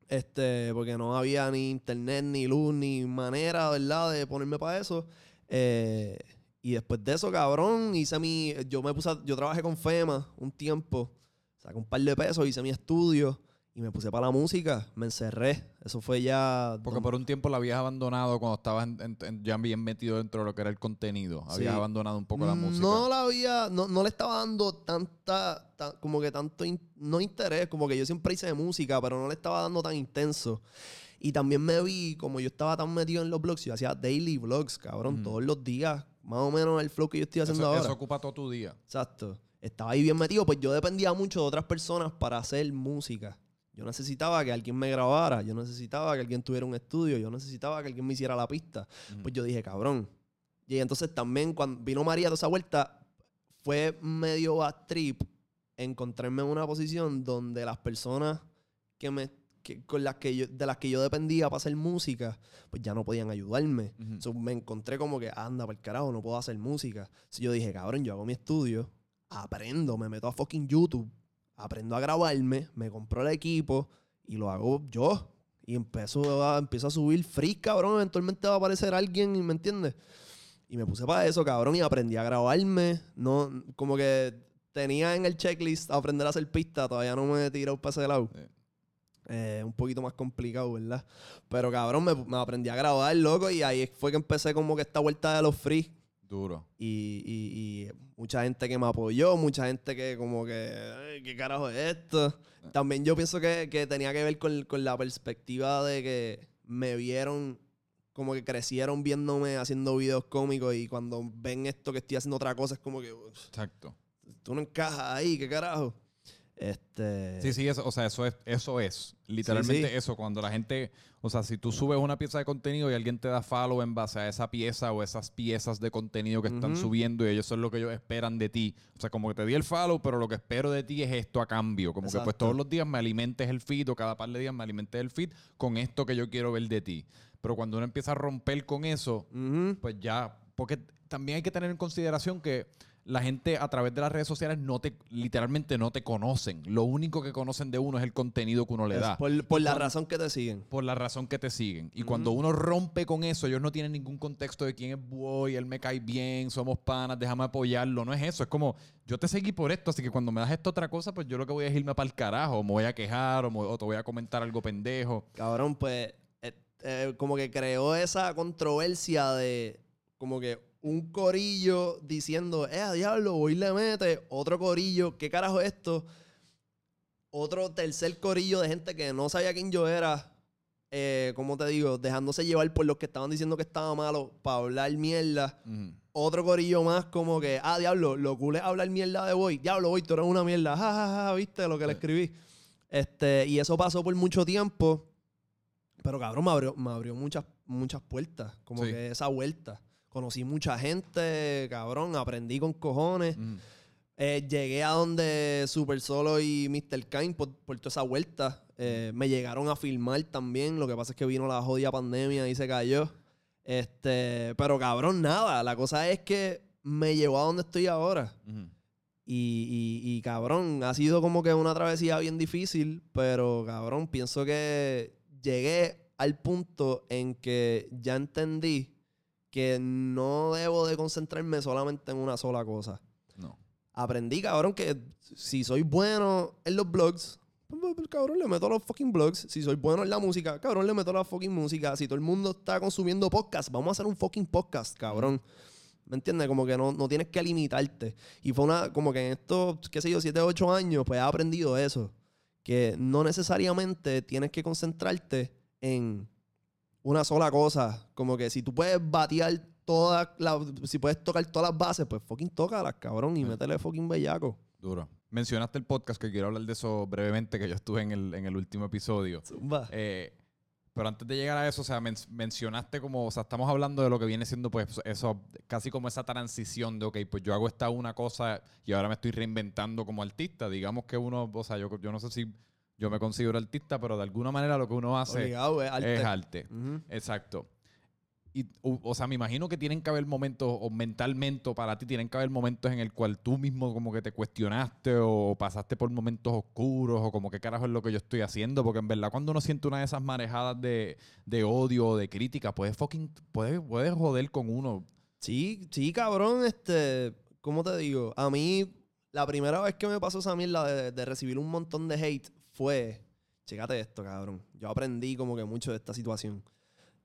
Speaker 2: Este, porque no había ni internet, ni luz, ni manera, ¿verdad?, de ponerme para eso. Eh, y después de eso, cabrón, hice mi. Yo me puse. yo trabajé con FEMA un tiempo. Saqué un par de pesos, hice mi estudio. Y me puse para la música. Me encerré. Eso fue ya.
Speaker 1: Porque por un tiempo la habías abandonado cuando estabas en- en- en- ya bien metido dentro de lo que era el contenido. Habías
Speaker 2: Sí.
Speaker 1: abandonado un poco la música.
Speaker 2: No la había, no, no le estaba dando tanta, ta- como que tanto, in- no interés, como que yo siempre hice de música, pero no le estaba dando tan intenso. Y también me vi, como yo estaba tan metido en los blogs, yo hacía daily vlogs, cabrón, todos los días, más o menos el flow que yo estoy haciendo
Speaker 1: eso,
Speaker 2: ahora.
Speaker 1: eso ocupa todo tu día.
Speaker 2: Exacto. Estaba ahí bien metido, pues yo dependía mucho de otras personas para hacer música. Yo necesitaba que alguien me grabara, yo necesitaba que alguien tuviera un estudio, yo necesitaba que alguien me hiciera la pista. Pues yo dije, cabrón. Y entonces también cuando vino María de esa vuelta, fue medio bad trip encontrarme en una posición donde las personas que me, que- con las que yo, de las que yo dependía para hacer música, pues ya no podían ayudarme. So, me encontré como que, anda, por el carajo, no puedo hacer música. So, yo dije, cabrón, yo hago mi estudio, aprendo, me meto a fucking YouTube, aprendo a grabarme, me compro el equipo Y lo hago yo. Y empiezo a, empiezo a subir free, cabrón. Eventualmente va a aparecer alguien, ¿me entiendes? Y me puse para eso, cabrón, y aprendí a grabarme. No, como que tenía en el checklist aprender a hacer pista, todavía no me he tirado para ese lado.
Speaker 1: Sí.
Speaker 2: Eh, un poquito más complicado, ¿verdad? Pero cabrón, me, me aprendí a grabar, loco, y ahí fue que empecé como que esta vuelta de los free.
Speaker 1: Duro.
Speaker 2: Y, y- y mucha gente que me apoyó, mucha gente que como que, "Ay, ¿qué carajo es esto? También yo pienso que, que tenía que ver con, con la perspectiva de que me vieron, como que crecieron viéndome haciendo videos cómicos y cuando ven esto que estoy haciendo otra cosa es como que, "Uf,
Speaker 1: Exacto.
Speaker 2: tú no encajas ahí, ¿qué carajo? Este...
Speaker 1: Sí, sí, eso, o sea, eso es, eso es. Literalmente
Speaker 2: sí.
Speaker 1: eso. Cuando la gente, o sea, si tú subes una pieza de contenido y alguien te da follow en base a esa pieza o esas piezas de contenido que están
Speaker 2: Ujú.
Speaker 1: subiendo y ellos son lo que ellos esperan de ti. O sea, como que te di el follow, pero lo que espero de ti es esto a cambio. Como que pues
Speaker 2: Exacto.
Speaker 1: todos los días me alimentes el feed o cada par de días me alimentes el feed con esto que yo quiero ver de ti. Pero cuando uno empieza a romper con eso,
Speaker 2: Ujú.
Speaker 1: pues ya, porque también hay que tener en consideración que la gente a través de las redes sociales no te, literalmente no te conocen. Lo único que conocen de uno es el contenido que uno le
Speaker 2: Es
Speaker 1: da.
Speaker 2: por, por la
Speaker 1: cuando-
Speaker 2: razón que te siguen.
Speaker 1: Por la razón que te siguen. Y
Speaker 2: Ujú.
Speaker 1: cuando uno rompe con eso, ellos no tienen ningún contexto de quién es Boy, él me cae bien, somos panas, déjame apoyarlo. No es eso. Es como, yo te seguí por esto, así que cuando me das esta otra cosa, pues yo lo que voy a es irme para el carajo. o Me voy a quejar o, me- o te voy a comentar algo pendejo.
Speaker 2: Cabrón, pues eh, eh, como que creó esa controversia de como que un corillo diciendo, eh, diablo, voy y le mete, otro corillo, ¿qué carajo es esto? Otro tercer corillo de gente que no sabía quién yo era, eh, como te digo, dejándose llevar por los que estaban diciendo que estaba malo para hablar mierda. Otro corillo más como que, ah, diablo, lo cool es hablar mierda de Boy. Diablo, Boy, tú eres una mierda. Ja, ja, ja, viste lo que le escribí. Este, y eso pasó por mucho tiempo. Pero cabrón, me abrió, me abrió muchas, muchas puertas. Como
Speaker 1: Sí.
Speaker 2: que esa vuelta. Conocí mucha gente, cabrón, aprendí con cojones.
Speaker 1: Ujú.
Speaker 2: Eh, llegué a donde Super Solo y Mr. Kane por, por toda esa vuelta. Eh, me llegaron a filmar también. Lo que pasa es que vino la jodida pandemia y se cayó. Este, pero cabrón, nada. La cosa es que me llevó a donde estoy ahora. Y, y- y, cabrón, ha sido como que una travesía bien difícil, pero cabrón, pienso que llegué al punto en que ya entendí que no debo de concentrarme solamente en una sola cosa.
Speaker 1: No.
Speaker 2: Aprendí, cabrón, que si soy bueno en los blogs, pues, pues, cabrón, le meto a los fucking blogs. Si soy bueno en la música, cabrón, le meto a la fucking música. Si todo el mundo está consumiendo podcast, vamos a hacer un fucking podcast, cabrón. ¿Me entiendes? Como que no, no tienes que limitarte. Y fue una, como que en estos, qué sé yo, 7, 8 años, pues he aprendido eso. Que no necesariamente tienes que concentrarte en una sola cosa. Como que si tú puedes batear todas las, si puedes tocar todas las bases, pues fucking tócalas, cabrón, y
Speaker 1: Sí.
Speaker 2: métele fucking bellaco.
Speaker 1: Duro. Mencionaste el podcast que quiero hablar de eso brevemente, que yo estuve en el, en el último episodio.
Speaker 2: Zumba.
Speaker 1: Eh, pero antes de llegar a eso, o sea, men- mencionaste como, o sea, estamos hablando de lo que viene siendo, pues, eso, casi como esa transición de, ok, pues yo hago esta una cosa y ahora me estoy reinventando como artista. Digamos que uno, o sea, yo, yo no sé si yo me considero artista, pero de alguna manera lo que uno hace
Speaker 2: Obligado, es arte.
Speaker 1: es arte.
Speaker 2: Ujú.
Speaker 1: Exacto. Y, o, o sea, me imagino que tienen que haber momentos, o mentalmente, o para ti, tienen que haber momentos en el cual tú mismo como que te cuestionaste o pasaste por momentos oscuros o como qué carajo es lo que yo estoy haciendo. Porque en verdad cuando uno siente una de esas marejadas de, de odio o de crítica, puede fucking, puede, puede joder con uno.
Speaker 2: Sí, sí, cabrón, este, ¿cómo te digo? A mí, la primera vez que me pasó esa mierda de, de recibir un montón de hate fue, chécate esto, cabrón. Yo aprendí como que mucho de esta situación.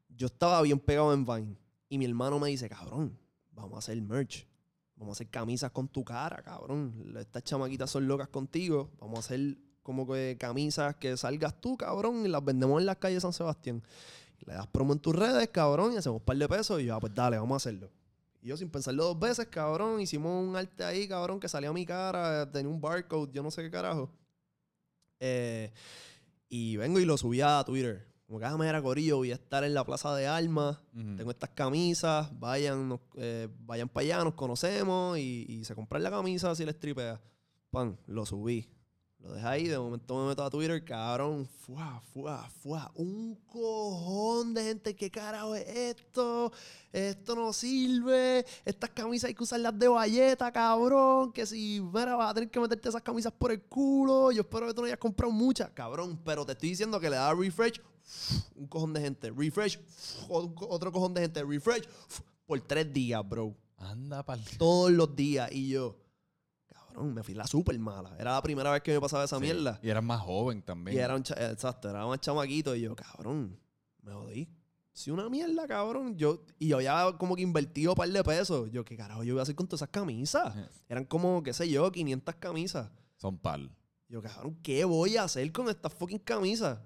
Speaker 2: Yo estaba bien pegado en Vine y mi hermano me dice, cabrón, vamos a hacer merch. Vamos a hacer camisas con tu cara, cabrón. Estas chamaquitas son locas contigo. Vamos a hacer como que camisas que salgas tú, cabrón, y las vendemos en las calles de San Sebastián. Le das promo en tus redes, cabrón, y hacemos un par de pesos. Y yo, ah, pues dale, vamos a hacerlo. Y yo sin pensarlo dos veces, cabrón, hicimos un arte ahí, cabrón, que salía a mi cara, tenía un barcode, yo no sé qué carajo. Eh, y vengo y lo subí a Twitter. Como que, ah, mira, Corillo, voy a estar en la Plaza de Armas. Tengo estas camisas, vayan, nos- eh, vayan para allá, nos conocemos y, y se compran la camisa si les tripea. Pan, lo subí. Lo dejé ahí, de momento me meto a Twitter, cabrón, fuá, fuá, fuá. Un cojón de gente, ¿qué carajo es esto? Esto no sirve. Estas camisas hay que usarlas de valleta, cabrón. Que si, mira, vas a tener que meterte esas camisas por el culo. Yo espero que tú no hayas comprado muchas, cabrón. Pero te estoy diciendo que le da refresh, un cojón de gente. Refresh, otro cojón de gente. Refresh, por tres días, bro.
Speaker 1: Anda, pal.
Speaker 2: Todos los días. Y yo, me fui la súper mala. Era la primera vez que me pasaba esa mierda.
Speaker 1: Y eras más joven también.
Speaker 2: Y era un exacto, era más chamaquito. Y yo, cabrón, me jodí. Si una mierda, cabrón. Yo, y yo ya como que invertido un par de pesos. Yo, ¿qué carajo yo voy a hacer con todas esas camisas? Eran como, qué sé yo, 500 camisas.
Speaker 1: Son pal.
Speaker 2: Yo, cabrón, ¿qué voy a hacer con estas fucking camisas?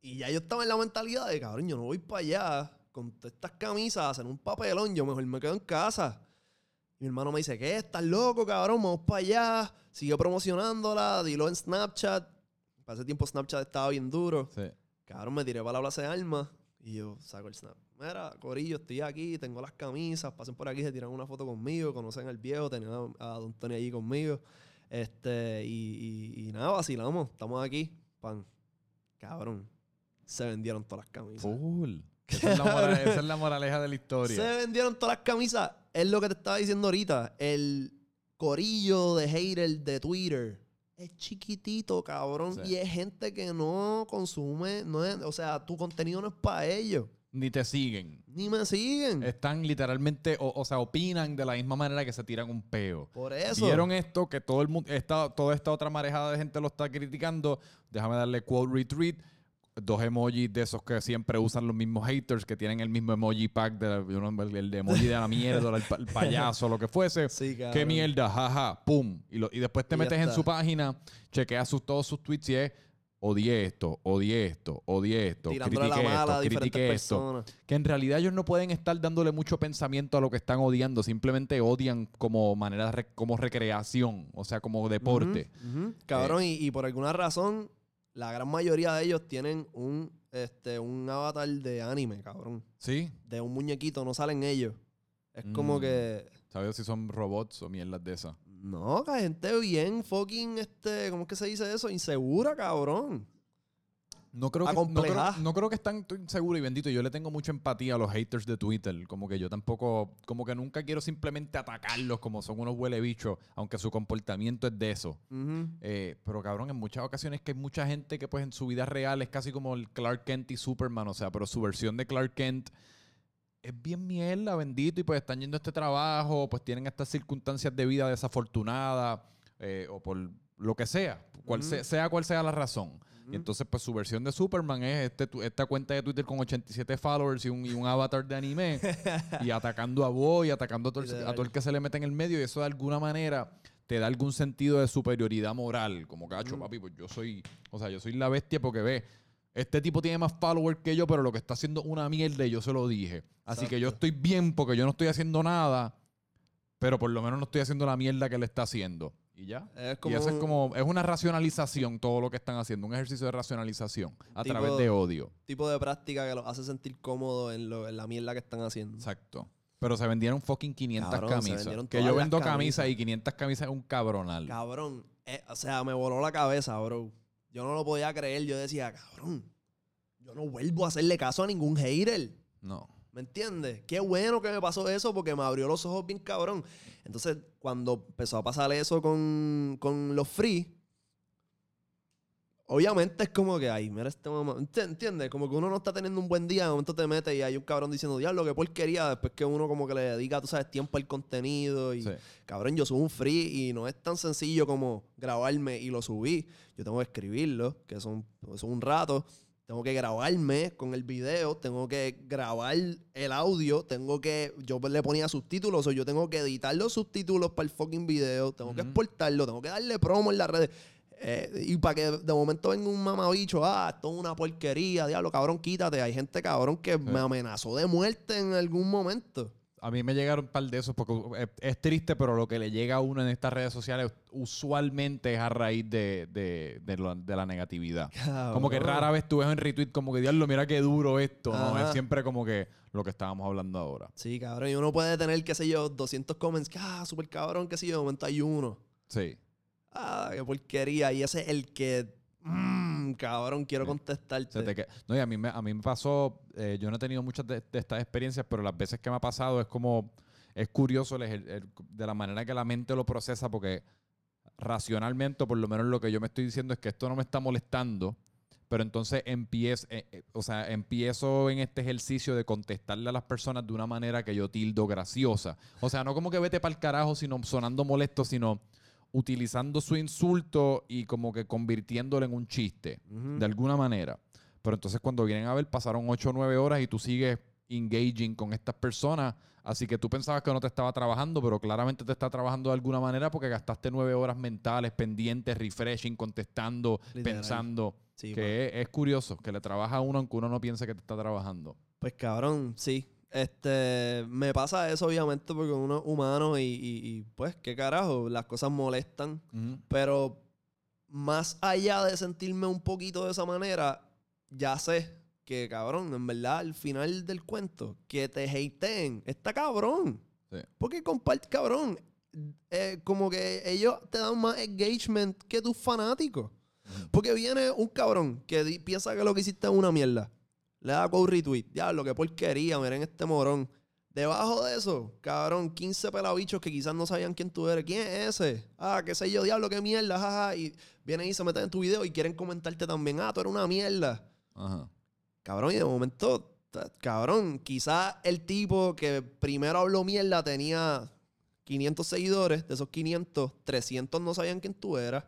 Speaker 2: Y ya yo estaba en la mentalidad de, cabrón, yo no voy para allá con todas estas camisas a hacer un papelón. Yo mejor me quedo en casa mi hermano me dice, ¿qué? ¿Estás loco, cabrón? Vamos para allá. Sigue promocionándola, dilo en Snapchat. Para ese tiempo Snapchat estaba bien duro. Sí. Cabrón, me tiré para la plaza de armas y yo saco el snap. Mira, Corillo, estoy aquí, tengo las camisas, pasen por aquí, se tiran una foto conmigo, conocen al viejo, tenían a, Don Tony allí conmigo. Este, y, y, nada, vacilamos, estamos aquí, pan. Cabrón, se vendieron todas las camisas.
Speaker 1: Full. Esa es, la esa es la moraleja de la historia.
Speaker 2: Se vendieron todas las camisas es lo que te estaba diciendo ahorita. El corillo de hater de Twitter es chiquitito, cabrón. Y es gente que no consume, no o sea, tu contenido no es para ellos.
Speaker 1: Ni te siguen.
Speaker 2: Ni me siguen.
Speaker 1: Están literalmente, o, sea, opinan de la misma manera que se tiran un peo.
Speaker 2: Por eso.
Speaker 1: Vieron esto, que todo el mundo, esta, toda esta otra marejada de gente lo está criticando. Déjame darle quote retweet dos emojis de esos que siempre usan los mismos haters, que tienen el mismo emoji pack, de, el de emoji de la mierda, el, payaso, lo que fuese. Sí, Qué mierda, jaja, pum. Y, lo, y después te metes en su página, chequeas sus, todos sus tweets y es odié esto, odié esto, odié esto, critiqué esto, critiqué esto. Que en realidad ellos no pueden estar dándole mucho pensamiento a lo que están odiando, simplemente odian como manera, como recreación, o sea, como deporte.
Speaker 2: Cabrón, eh, y, y por alguna razón la gran mayoría de ellos tienen un, este, un avatar de anime, cabrón.
Speaker 1: Sí.
Speaker 2: De un muñequito, no salen ellos. Es como mm. que.
Speaker 1: ¿Sabes si son robots o mierdas de esas?
Speaker 2: No, que gente bien fucking, este, ¿cómo es que se dice eso? Insegura, cabrón.
Speaker 1: No creo, que, no creo, que están seguros y bendito. Yo le tengo mucha empatía a los haters de Twitter. Como que yo tampoco, como que nunca quiero simplemente atacarlos como son unos huele bichos, aunque su comportamiento es de eso. Eh, pero cabrón, en muchas ocasiones que hay mucha gente que pues en su vida real es casi como el Clark Kent y Superman, o sea, pero su versión de Clark Kent es bien mierda, bendito, y pues están yendo a este trabajo, pues tienen estas circunstancias de vida desafortunadas, eh, o por lo que sea, cual sea cual sea la razón. Y entonces, pues su versión de Superman es este, esta cuenta de Twitter con 87 followers y un, y un avatar de anime. y atacando a Boy, atacando a todo, el, a todo, el, que se le mete en el medio. Y eso de alguna manera te da algún sentido de superioridad moral. Como cacho, papi, pues yo soy, o sea, yo soy la bestia porque ve, este tipo tiene más followers que yo, pero lo que está haciendo una mierda y yo se lo dije. Así que yo estoy bien porque yo no estoy haciendo nada, pero por lo menos no estoy haciendo la mierda que él está haciendo. Y ya. Es como y eso es como, es una racionalización todo lo que están haciendo, un ejercicio de racionalización a través de odio.
Speaker 2: Tipo de práctica que los hace sentir cómodos en, la mierda que están haciendo.
Speaker 1: Exacto. Pero se vendieron fucking 500 camisas. Que yo vendo camisas. y 500 camisas es un cabronal.
Speaker 2: Cabrón. Eh, o sea, me voló la cabeza, bro. Yo no lo podía creer. Yo decía, cabrón, yo no vuelvo a hacerle caso a ningún hater.
Speaker 1: No.
Speaker 2: ¿Me entiendes? Qué bueno que me pasó eso porque me abrió los ojos bien cabrón. Entonces, cuando empezó a pasar eso con, los free, obviamente es como que, ay, mira este mamá. ¿Entiendes? Como que uno no está teniendo un buen día, de momento te metes y hay un cabrón diciendo, diablo, qué porquería. Después que uno como que le dedica, tú sabes, tiempo al contenido. Y, cabrón, yo subo un free y no es tan sencillo como grabarme y lo subí. Yo tengo que escribirlo, que son, son un rato tengo que grabarme con el video, tengo que grabar el audio, tengo que, yo le ponía subtítulos, o yo tengo que editar los subtítulos para el fucking video, tengo que exportarlo, tengo que darle promo en las redes. Eh, y para que de momento venga un mamabicho, ah, esto es una porquería, diablo, cabrón, quítate. Hay gente, cabrón, que me amenazó de muerte en algún momento
Speaker 1: a mí me llegaron un par de esos porque es, triste, pero lo que le llega a uno en estas redes sociales usualmente es a raíz de, la negatividad. Como que rara vez tú ves en retweet como que, diablo, mira qué duro esto. ¿no? Es siempre como que lo que estábamos hablando ahora.
Speaker 2: Sí, cabrón. Y uno puede tener, qué sé yo, 200 comments, ah, súper cabrón, qué sé yo, de momento hay uno.
Speaker 1: Sí.
Speaker 2: ah, qué porquería. Y ese es el que, mmm, cabrón, quiero
Speaker 1: Sí.
Speaker 2: contestarte.
Speaker 1: Que- No, y a mí me, a mí me pasó, eh, yo no he tenido muchas de, de estas experiencias, pero las veces que me ha pasado es como, es curioso el ejer- el- de la manera que la mente lo procesa, porque racionalmente, por lo menos lo que yo me estoy diciendo es que esto no me está molestando, pero entonces empiezo, eh, eh, o sea, empiezo en este ejercicio de contestarle a las personas de una manera que yo tildo graciosa. O sea, no como que vete para el carajo, sino sonando molesto, sino utilizando su insulto y como que convirtiéndolo en un chiste de alguna manera. Pero entonces cuando vienen a ver, pasaron 8 o 9 horas y tú sigues engaging con estas personas. Así que tú pensabas que no te estaba trabajando, pero claramente te está trabajando de alguna manera porque gastaste 9 horas mentales, pendientes, refreshing, contestando,
Speaker 2: Literal.
Speaker 1: pensando.
Speaker 2: Sí,
Speaker 1: que es, es curioso, que le trabaja a uno aunque uno no piense que te está trabajando.
Speaker 2: Pues cabrón, sí. Este, me pasa eso obviamente porque uno es humano y, y- y, pues, qué carajo, las cosas molestan. Pero más allá de sentirme un poquito de esa manera, ya sé que, cabrón, en verdad, al final del cuento, que te hateen, está cabrón.
Speaker 1: Sí.
Speaker 2: Porque comparte, cabrón, eh, como que ellos te dan más engagement que tus fanáticos. Porque viene un cabrón que piensa que lo que hiciste es una mierda. Le da con retweet. Diablo, qué porquería, miren este morón. Debajo de eso, cabrón, 15 pelabichos que quizás no sabían quién tú eres. ¿Quién es ese? Ah, qué sé yo, diablo, qué mierda, jaja. Y vienen y se meten en tu video y quieren comentarte también. Ah, tú eres una mierda.
Speaker 1: Ajá.
Speaker 2: Cabrón, y de momento, cabrón, quizás el tipo que primero habló mierda tenía 500 seguidores. De esos 500, 300 no sabían quién tú eras.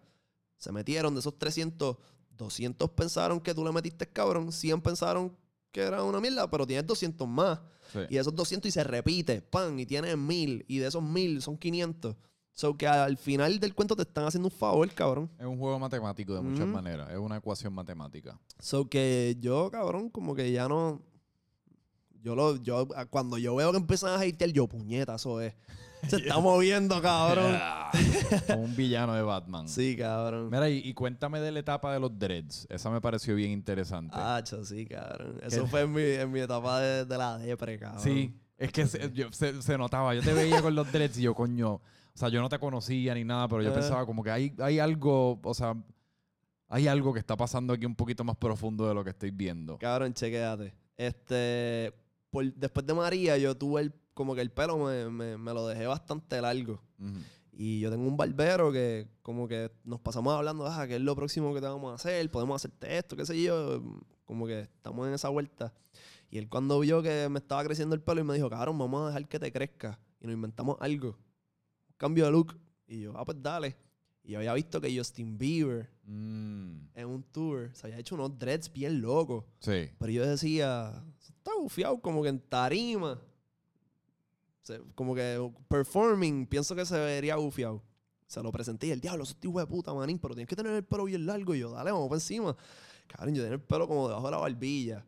Speaker 2: Se metieron de esos 300, 200 pensaron que tú le metiste cabrón. 100 pensaron que era una mierda, pero tienes 200 más.
Speaker 1: Sí.
Speaker 2: Y esos 200 y se repite, pan, y tienes 1000. Y de esos 1000 son 500. So que al final del cuento te están haciendo un favor, cabrón.
Speaker 1: Es un juego matemático de muchas maneras. Es una ecuación matemática.
Speaker 2: So que yo, cabrón, como que ya no. Yo lo, yo, cuando yo veo que empiezan a hatear, yo, puñeta, eso es. Se está moviendo, cabrón.
Speaker 1: Como un villano de Batman.
Speaker 2: Sí, cabrón.
Speaker 1: Mira, y, y cuéntame de la etapa de los dreads. Esa me pareció bien interesante.
Speaker 2: Ah, sí, cabrón. Eso
Speaker 1: ¿Qué?
Speaker 2: fue en mi, en mi etapa de, de la depre, cabrón.
Speaker 1: sí, es que se, yo- se- se notaba. Yo te veía con los dreads y yo, coño. O sea, yo no te conocía ni nada, pero yo
Speaker 2: Eh.
Speaker 1: pensaba como que hay, hay algo, o sea, hay algo que está pasando aquí un poquito más profundo de lo que estoy viendo.
Speaker 2: Cabrón, chequéate. Este. por- después de María, yo tuve el, como que el pelo me, me- me lo dejé bastante largo.
Speaker 1: Ujú.
Speaker 2: Y yo tengo un barbero que como que nos pasamos hablando, ah, ¿qué es lo próximo que te vamos a hacer? Podemos hacerte esto, qué sé yo. Como que estamos en esa vuelta. Y él cuando vio que me estaba creciendo el pelo y me dijo, cabrón, vamos a dejar que te crezca. Y nos inventamos algo. Un cambio de look. Y yo, ah, pues dale. Y yo había visto que Justin Bieber
Speaker 1: Mm,
Speaker 2: en un tour se había hecho unos dreads bien locos.
Speaker 1: sí.
Speaker 2: Pero yo decía, "Eso está bufiado como que en tarima. Como que performing, pienso que se vería bufiado. Se lo presenté y el diablo, eso es hijo de puta, manín, pero tienes que tener el pelo bien largo. Y yo, dale, vamos para encima. Cabrón, yo tenía el pelo como debajo de la barbilla.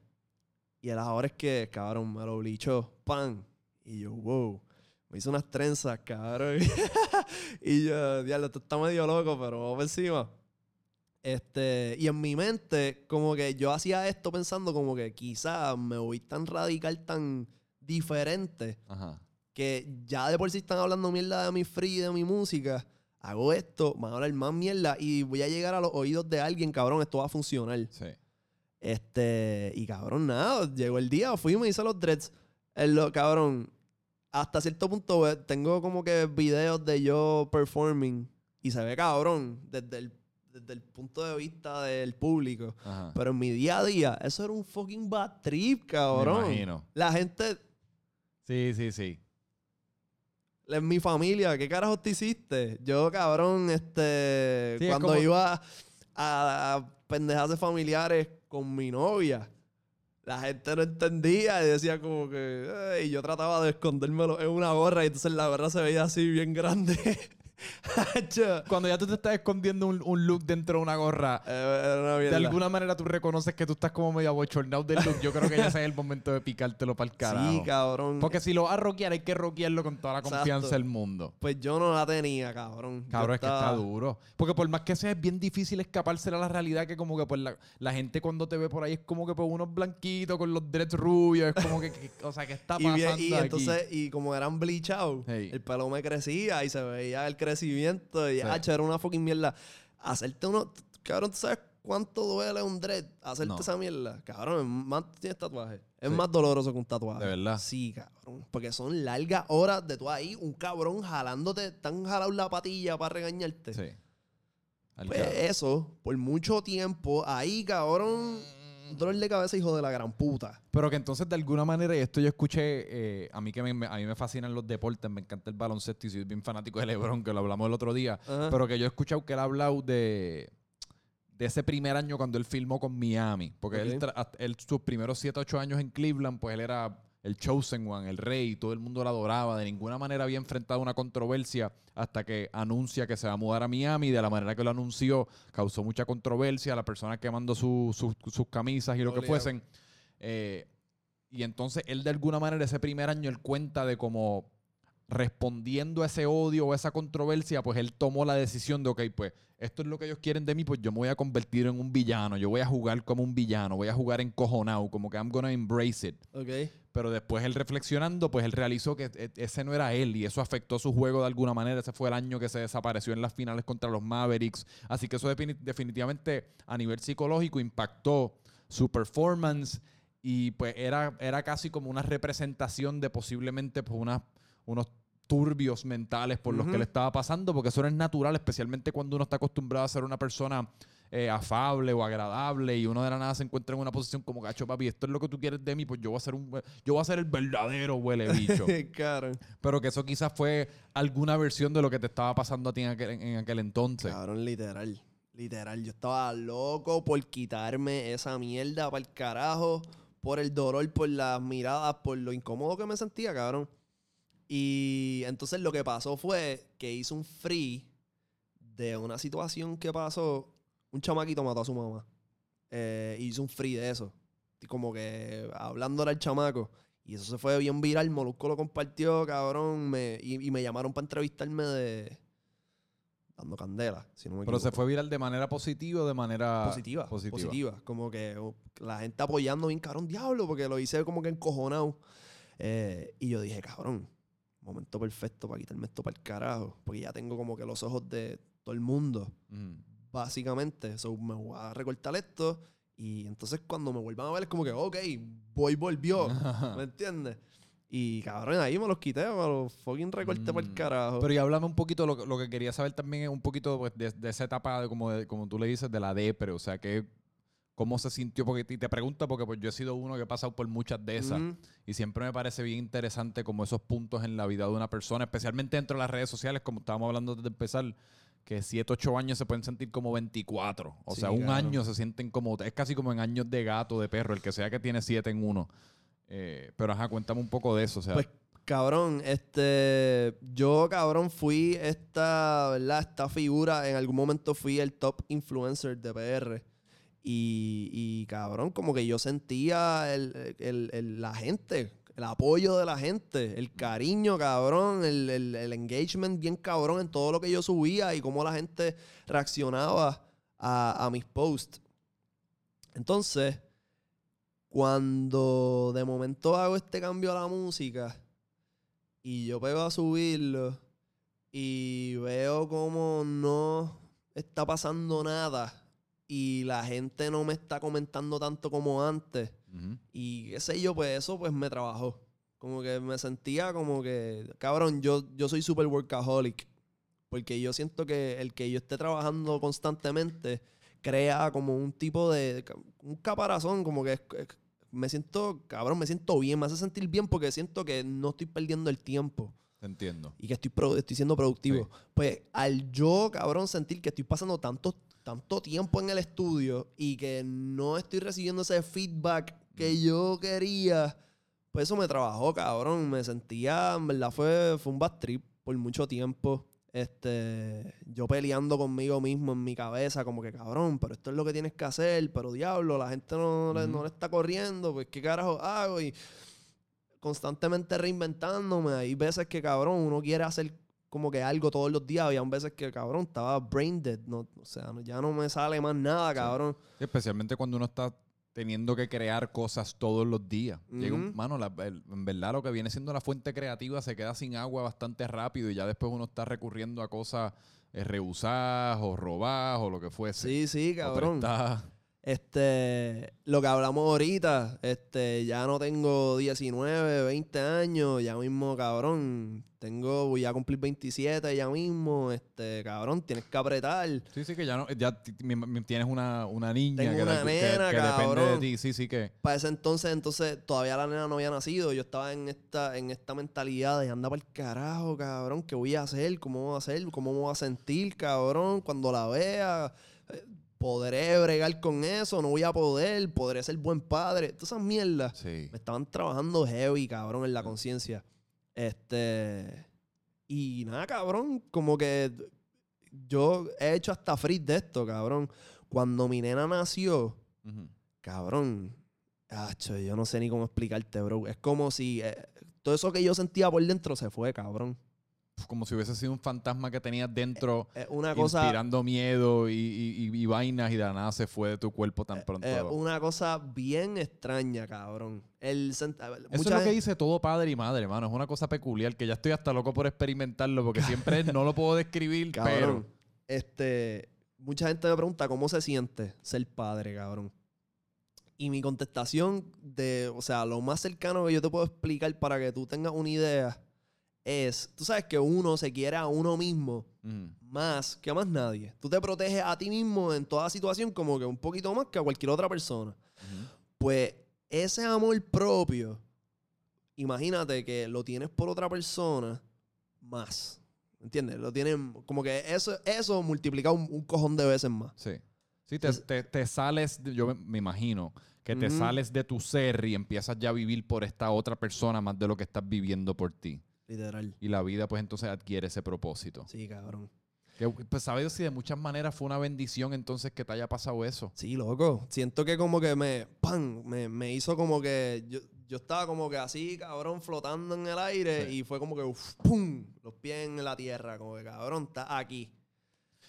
Speaker 2: Y el ahora es que, cabrón, me lo blichó, pan. Y yo, wow. Me hizo unas trenzas, cabrón. y yo, diablo, esto está medio loco, pero vamos para encima. Este, y en mi mente, como que yo hacía esto pensando como que quizás me voy tan radical, tan diferente,
Speaker 1: Ajá.
Speaker 2: Que ya de por sí están hablando mierda de mi free y de mi música. Hago esto, van a hablar más mierda y voy a llegar a los oídos de alguien, cabrón, esto va a funcionar.
Speaker 1: Sí.
Speaker 2: Este, y cabrón, nada, llegó el día, fui y me hice los dreads. El, lo, cabrón, hasta cierto punto eh, tengo como que videos de yo performing y se ve cabrón desde el, desde el punto de vista del público.
Speaker 1: Ajá.
Speaker 2: Pero en mi día a día, eso era un fucking bad trip, cabrón.
Speaker 1: Me imagino.
Speaker 2: La gente,
Speaker 1: Sí, sí, sí.
Speaker 2: En mi familia, ¿qué carajos te hiciste? Yo, cabrón, este,
Speaker 1: Sí, es
Speaker 2: cuando
Speaker 1: como-
Speaker 2: iba a, a pendejas de familiares con mi novia, la gente no entendía y decía como que, y yo trataba de escondérmelo en una gorra y entonces la gorra se veía así bien grande.
Speaker 1: Cuando ya tú te estás escondiendo un, un look dentro de una gorra,
Speaker 2: eh, una
Speaker 1: de alguna manera tú reconoces que tú estás como medio abochornado del look. Yo creo que ya ese es el momento de picártelo para el carajo.
Speaker 2: Sí, cabrón.
Speaker 1: Porque si lo vas a rockear, hay que rockearlo con toda la
Speaker 2: Exacto.
Speaker 1: confianza del mundo.
Speaker 2: Pues yo no la tenía, cabrón. Yo
Speaker 1: Cabrón, es que está duro. Porque por más que sea, es bien difícil escapársela a la realidad que como que pues la, la gente cuando te ve por ahí es como que pues unos blanquitos con los dreads rubios. Es como que, que- o sea, ¿qué está
Speaker 2: Y,
Speaker 1: pasando
Speaker 2: bien- y
Speaker 1: aquí?
Speaker 2: entonces, y como eran bleachados,
Speaker 1: Hey.
Speaker 2: el pelo me crecía y se veía el crecimiento. Y,
Speaker 1: Sí.
Speaker 2: hacho, era una fucking mierda. Hacerte uno... Cabrón, ¿tú sabes cuánto duele un dread? Hacerte
Speaker 1: No.
Speaker 2: esa mierda. Cabrón, es más tienes tatuaje. Es
Speaker 1: Sí.
Speaker 2: más doloroso que un tatuaje.
Speaker 1: ¿De verdad?
Speaker 2: Sí, cabrón. Porque son largas horas de tú ahí, un cabrón jalándote, tan jalado la patilla para regañarte.
Speaker 1: Sí.
Speaker 2: Pues eso, por mucho tiempo, ahí, cabrón, dolor de cabeza, hijo de la gran puta.
Speaker 1: Pero que entonces de alguna manera, y esto yo escuché, eh, a mí que me, me- a mí me fascinan los deportes, me encanta el baloncesto y soy bien fanático de LeBron, que lo hablamos el otro día,
Speaker 2: Ajá.
Speaker 1: pero que yo he escuchado que él ha hablado de, de ese primer año cuando él filmó con Miami, porque él,
Speaker 2: Ok.
Speaker 1: tra- hasta- él sus primeros 7, 8 años en Cleveland, pues él era el chosen one, el rey, todo el mundo lo adoraba, de ninguna manera había enfrentado una controversia hasta que anuncia que se va a mudar a Miami, de la manera que lo anunció causó mucha controversia, las personas quemando su- su- sus camisas y lo que fuesen. Eh, y entonces él de alguna manera ese primer año él cuenta de cómo respondiendo a ese odio o esa controversia, pues él tomó la decisión de, ok, pues esto es lo que ellos quieren de mí, pues yo me voy a convertir en un villano, yo voy a jugar como un villano, voy a jugar encojonado, como que I'm gonna embrace it.
Speaker 2: Ok.
Speaker 1: Pero después él reflexionando, pues él realizó que e- ese no era él y eso afectó su juego de alguna manera. Ese fue el año que se desapareció en las finales contra los Mavericks. Así que eso defini- definitivamente a nivel psicológico impactó su performance y pues era, era casi como una representación de posiblemente pues unas- unos turbios mentales por los que le estaba pasando, porque eso no es natural, especialmente cuando uno está acostumbrado a ser una persona eh, afable o agradable y uno de la nada se encuentra en una posición como gacho papi, esto es lo que tú quieres de mí, pues yo voy a ser un yo voy a ser el verdadero huele bicho.
Speaker 2: Claro.
Speaker 1: Pero que eso quizás fue alguna versión de lo que te estaba pasando a ti en aquel, en aquel entonces.
Speaker 2: Cabrón, literal. Literal. Yo estaba loco por quitarme esa mierda para el carajo. Por el dolor, por las miradas, por lo incómodo que me sentía, cabrón. Y entonces lo que pasó fue que hice un free de una situación que pasó. Un chamaquito mató a su mamá. Eh, hice un free de eso. Y como que hablándole al chamaco. Y eso se fue bien viral. Molusco lo compartió, cabrón. me- y, y me llamaron para entrevistarme de. Dando candela, si no me
Speaker 1: Pero se fue viral de manera positiva o de manera
Speaker 2: positiva,
Speaker 1: positiva.
Speaker 2: positiva. Como que oh, la gente apoyando bien, cabrón, diablo, porque lo hice como que encojonado. Eh, y yo dije, cabrón, momento perfecto para quitarme esto para el carajo. Porque ya tengo como que los ojos de todo el mundo,
Speaker 1: Mm.
Speaker 2: Básicamente. So, me voy a recortar esto. Y entonces cuando me vuelvan a ver es como que, ok, voy volvió. ¿Me entiendes? Y cabrón, ahí me los quité, me los fucking recorté para el
Speaker 1: Mm.
Speaker 2: carajo.
Speaker 1: Pero y háblame un poquito, lo, lo que quería saber también es un poquito pues, de, de esa etapa, de, como, de- como tú le dices, de la depre, o sea, que cómo se sintió, porque y te pregunto, porque pues yo he sido uno que he pasado por muchas de esas,
Speaker 2: Ujú.
Speaker 1: y siempre me parece bien interesante como esos puntos en la vida de una persona, especialmente dentro de las redes sociales, como estábamos hablando desde empezar, que 7, 8 años se pueden sentir como 24, o
Speaker 2: Sí,
Speaker 1: sea, un
Speaker 2: claro.
Speaker 1: año se sienten como, es casi como en años de gato, de perro, el que sea que tiene 7 en uno. Eh, pero ajá, cuéntame un poco de eso, o sea,
Speaker 2: Pues, cabrón, este. Yo, cabrón, fui esta, ¿verdad? Esta figura. En algún momento fui el top influencer de PR. Y, y, cabrón, como que yo sentía el, el- el- la gente, el apoyo de la gente, el cariño, cabrón, el, el- engagement bien cabrón en todo lo que yo subía y cómo la gente reaccionaba a, a mis posts. Entonces, cuando de momento hago este cambio a la música y yo pego a subirlo y veo como no está pasando nada y la gente no me está comentando tanto como antes
Speaker 1: ujú.
Speaker 2: y qué sé yo, pues eso pues me trabajó. Como que me sentía como que, cabrón, yo, yo soy super workaholic. Porque yo siento que el que yo esté trabajando constantemente crea como un tipo de, un caparazón, como que es- es- me siento, cabrón, me siento bien, me hace sentir bien porque siento que no estoy perdiendo el tiempo
Speaker 1: entiendo.
Speaker 2: y que estoy, estoy siendo productivo.
Speaker 1: Sí.
Speaker 2: Pues al yo, cabrón, sentir que estoy pasando tanto, tanto tiempo en el estudio y que no estoy recibiendo ese feedback que yo quería, pues eso me trabajó, cabrón. Me sentía, en verdad, fue, fue un bad trip por mucho tiempo. Este, yo peleando conmigo mismo en mi cabeza, como que cabrón, pero esto es lo que tienes que hacer, pero diablo, la gente no, le, no le está corriendo, pues qué carajo hago y constantemente reinventándome. Hay veces que, cabrón, uno quiere hacer como que algo todos los días. Había veces que, cabrón, estaba brain dead. No, o sea, no- ya no me sale más nada, cabrón.
Speaker 1: Sí, especialmente cuando uno está teniendo que crear cosas todos los días. Llega un- mano, la- el- en verdad lo que viene siendo la fuente creativa se queda sin agua bastante rápido y ya después uno está recurriendo a cosas eh, reusadas o robadas o lo que fuese.
Speaker 2: Sí, sí, cabrón. Este, lo que hablamos ahorita, este, ya no tengo 19, 20 años, ya mismo, cabrón, tengo, voy a cumplir 27 ya mismo, este, cabrón, tienes que apretar.
Speaker 1: Sí, sí, que ya no, ya tienes una, una niña
Speaker 2: Tengo
Speaker 1: que,
Speaker 2: una
Speaker 1: que-
Speaker 2: nena,
Speaker 1: que depende de
Speaker 2: cabrón.
Speaker 1: ti. Sí, sí, que.
Speaker 2: Para ese entonces, entonces, todavía la nena no había nacido, yo estaba en esta, en esta mentalidad de anda para el carajo, cabrón, ¿qué voy a hacer? ¿Cómo voy a hacer? ¿Cómo me voy a sentir, cabrón, cuando la vea? ¿Podré bregar con eso? ¿No voy a poder? ¿Podré ser buen padre? Todas esas mierdas.
Speaker 1: Sí.
Speaker 2: Me estaban trabajando heavy, cabrón, en la conciencia. Este. Y nada, cabrón. Como que yo he hecho hasta free de esto, cabrón. Cuando mi nena nació,
Speaker 1: Ujú.
Speaker 2: cabrón. Acho, yo no sé ni cómo explicarte, bro. Es como si eh, todo eso que yo sentía por dentro se fue, cabrón.
Speaker 1: Como si hubiese sido un fantasma que tenías dentro.
Speaker 2: Una cosa.
Speaker 1: inspirando miedo y, y- y- y vainas y de la nada se fue de tu cuerpo tan pronto.
Speaker 2: eh, una cosa bien extraña, cabrón. El
Speaker 1: Eso es lo que dice todo padre y madre, hermano. Es una cosa peculiar que ya estoy hasta loco por experimentarlo porque siempre no lo puedo describir,
Speaker 2: Cabrón. Este, mucha gente me pregunta cómo se siente ser padre, cabrón. Y mi contestación de, o sea, lo más cercano que yo te puedo explicar para que tú tengas una idea es, tú sabes que uno se quiere a uno mismo más que a más nadie. Tú te proteges a ti mismo en toda situación como que un poquito más que a cualquier otra persona. Pues ese amor propio, imagínate que lo tienes por otra persona más. ¿Entiendes? Lo tienen como que eso, eso multiplica un, un cojón de veces más.
Speaker 1: Sí. Sí, te, te- te sales, yo me, imagino, que te sales de tu ser y empiezas ya a vivir por esta otra persona más de lo que estás viviendo por ti.
Speaker 2: Literal.
Speaker 1: Y la vida, pues entonces adquiere ese propósito.
Speaker 2: Sí, cabrón.
Speaker 1: Que, pues, ¿sabes si de muchas maneras fue una bendición entonces que te haya pasado eso?
Speaker 2: Sí, loco. Siento que como que me, ¡pam! Me, me hizo como que yo, yo estaba como que así, cabrón, flotando en el aire
Speaker 1: Sí.
Speaker 2: y fue como que, uf, ¡pum! Los pies en la tierra, como que, cabrón, está aquí.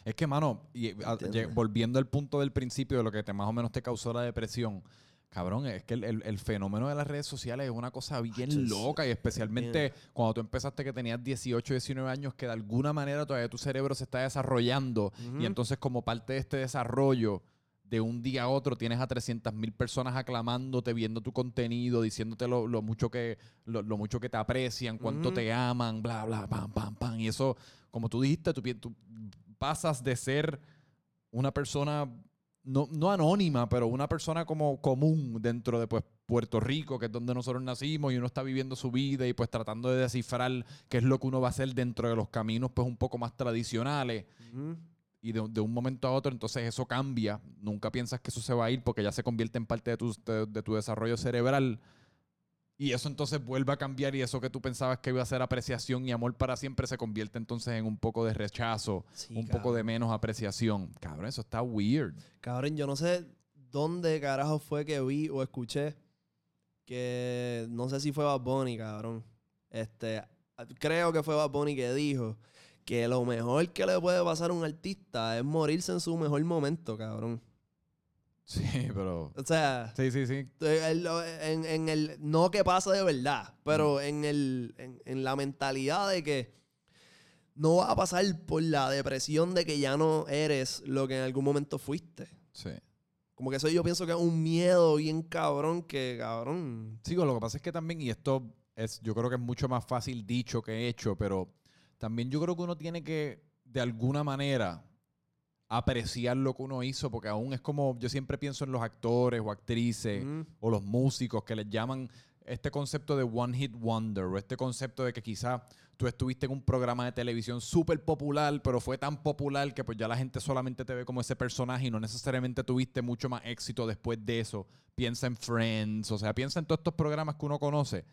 Speaker 1: Es que, mano, y, a- volviendo al punto del principio de lo que te, más o menos te causó la depresión, cabrón, es que el, el- el fenómeno de las redes sociales es una cosa bien loca y especialmente cuando tú empezaste que tenías 18, 19 años, que de alguna manera todavía tu cerebro se está desarrollando y entonces como parte de este desarrollo, de un día a otro tienes a 300 mil personas aclamándote, viendo tu contenido, diciéndote lo, lo mucho, que, lo, lo mucho que te aprecian, cuánto te aman, bla, bla, pam, pam, pam. Y eso, como tú dijiste, tú, tú pasas de ser una persona, no, no anónima, pero una persona como común dentro de pues, Puerto Rico, que es donde nosotros nacimos, y uno está viviendo su vida y pues tratando de descifrar qué es lo que uno va a hacer dentro de los caminos pues un poco más tradicionales y de, de un momento a otro, entonces eso cambia. Nunca piensas que eso se va a ir porque ya se convierte en parte de tu, de, de tu desarrollo cerebral. Y eso entonces vuelve a cambiar y eso que tú pensabas que iba a ser apreciación y amor para siempre se convierte entonces en un poco de rechazo,
Speaker 2: Sí,
Speaker 1: un poco de menos apreciación. Cabrón, eso está weird.
Speaker 2: Cabrón, yo no sé dónde carajo fue que vi o escuché que no sé si fue Bad Bunny, cabrón. Este, creo que fue Bad Bunny que dijo que lo mejor que le puede pasar a un artista es morirse en su mejor momento, cabrón.
Speaker 1: Sí, pero...
Speaker 2: O sea,
Speaker 1: Sí, sí, sí.
Speaker 2: el- en, en el no que pasa de verdad, pero en el en, en la mentalidad de que no va a pasar por la depresión de que ya no eres lo que en algún momento fuiste.
Speaker 1: Sí.
Speaker 2: Como que eso yo pienso que es un miedo bien cabrón que, cabrón.
Speaker 1: Sí, lo que pasa es que también, y esto es, yo creo que es mucho más fácil dicho que hecho, pero también yo creo que uno tiene que, de alguna manera, apreciar lo que uno hizo, porque aún es como, yo siempre pienso en los actores o actrices o los músicos que les llaman este concepto de one hit wonder o este concepto de que quizá tú estuviste en un programa de televisión súper popular, pero fue tan popular que pues ya la gente solamente te ve como ese personaje y no necesariamente tuviste mucho más éxito después de eso. Piensa en Friends, o sea, piensa en todos estos programas que uno conoce.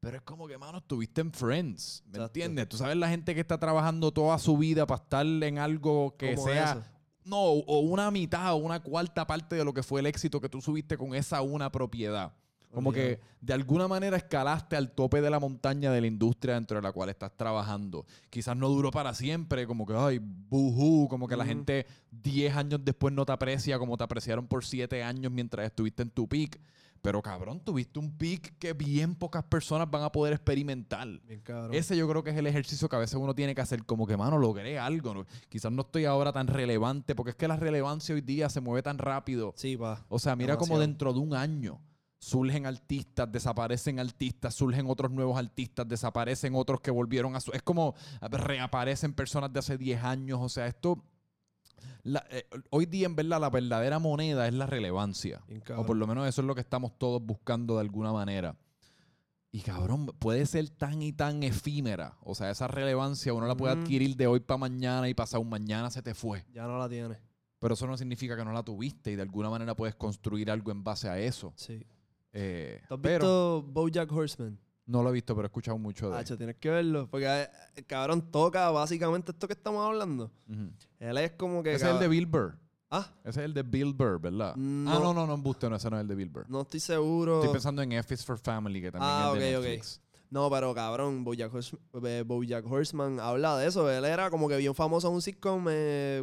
Speaker 1: Pero es como que, mano, estuviste en Friends, ¿me
Speaker 2: Exacto.
Speaker 1: entiendes? Tú sabes la gente que está trabajando toda su vida para estar en algo que
Speaker 2: Como
Speaker 1: sea...
Speaker 2: eso.
Speaker 1: No, o una mitad o una cuarta parte de lo que fue el éxito que tú subiste con esa una propiedad. Como que de alguna manera escalaste al tope de la montaña de la industria dentro de la cual estás trabajando. Quizás no duró para siempre, como que, ay, buhu, como que la gente 10 años después no te aprecia como te apreciaron por 7 años mientras estuviste en tu peak. Pero cabrón, tuviste un peak que bien pocas personas van a poder experimentar.
Speaker 2: Bien.
Speaker 1: Ese yo creo que es el ejercicio que a veces uno tiene que hacer, como que, mano, logré algo. ¿no? Quizás no estoy ahora tan relevante, porque es que la relevancia hoy día se mueve tan rápido.
Speaker 2: Sí, pa.
Speaker 1: O sea, mira como dentro de un año surgen artistas, desaparecen artistas, surgen otros nuevos artistas, desaparecen otros que volvieron a su... Es como reaparecen personas de hace 10 años. O sea, esto... la- eh, hoy día, en verdad, la verdadera moneda es la relevancia. O por lo menos eso es lo que estamos todos buscando de alguna manera. Y cabrón, puede ser tan y tan efímera. O sea, esa relevancia uno la puede adquirir de hoy para mañana y pasado un mañana se te fue.
Speaker 2: Ya no la tiene.
Speaker 1: Pero eso no significa que no la tuviste y de alguna manera puedes construir algo en base a eso.
Speaker 2: Sí.
Speaker 1: Eh,
Speaker 2: ¿Tú has
Speaker 1: pero
Speaker 2: visto Bojack Horseman?
Speaker 1: no lo he visto, pero he escuchado mucho de él.
Speaker 2: Hacho, tienes que verlo. Porque eh, el cabrón toca básicamente esto que estamos hablando.
Speaker 1: Ujú.
Speaker 2: Él es como que.
Speaker 1: Ese es el de Bill Burr.
Speaker 2: Ah,
Speaker 1: Ese es el de Bill Burr, ¿verdad?
Speaker 2: No.
Speaker 1: Ah, no, no, no, embuste, no, ese no es el de Bill Burr.
Speaker 2: no estoy seguro.
Speaker 1: Estoy pensando en F is for Family, que también
Speaker 2: Ah,
Speaker 1: es de
Speaker 2: ok, ok.
Speaker 1: Netflix.
Speaker 2: No, pero cabrón, Bojack, eh, Bojack Horseman habla de eso. Él era como que bien famoso en un sitcom eh,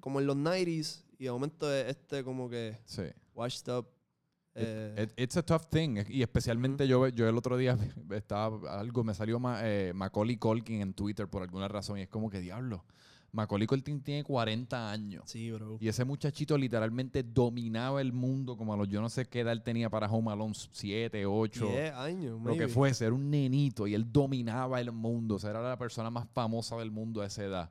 Speaker 2: como en los 90s. Y de momento es este como que
Speaker 1: Sí.
Speaker 2: washed up. Eh,
Speaker 1: It- it's a tough thing. Y especialmente yo, yo el otro día estaba algo, me salió Ma- eh, Macaulay Culkin en Twitter por alguna razón. Y es como que diablo. Macaulay Culkin tiene 40 años.
Speaker 2: sí, bro.
Speaker 1: Y ese muchachito literalmente dominaba el mundo como a los yo no sé qué edad él tenía para Home Alone 7, 8,
Speaker 2: 10 años,
Speaker 1: lo que fuese. Era un nenito y él dominaba el mundo. O sea, era la persona más famosa del mundo a esa edad.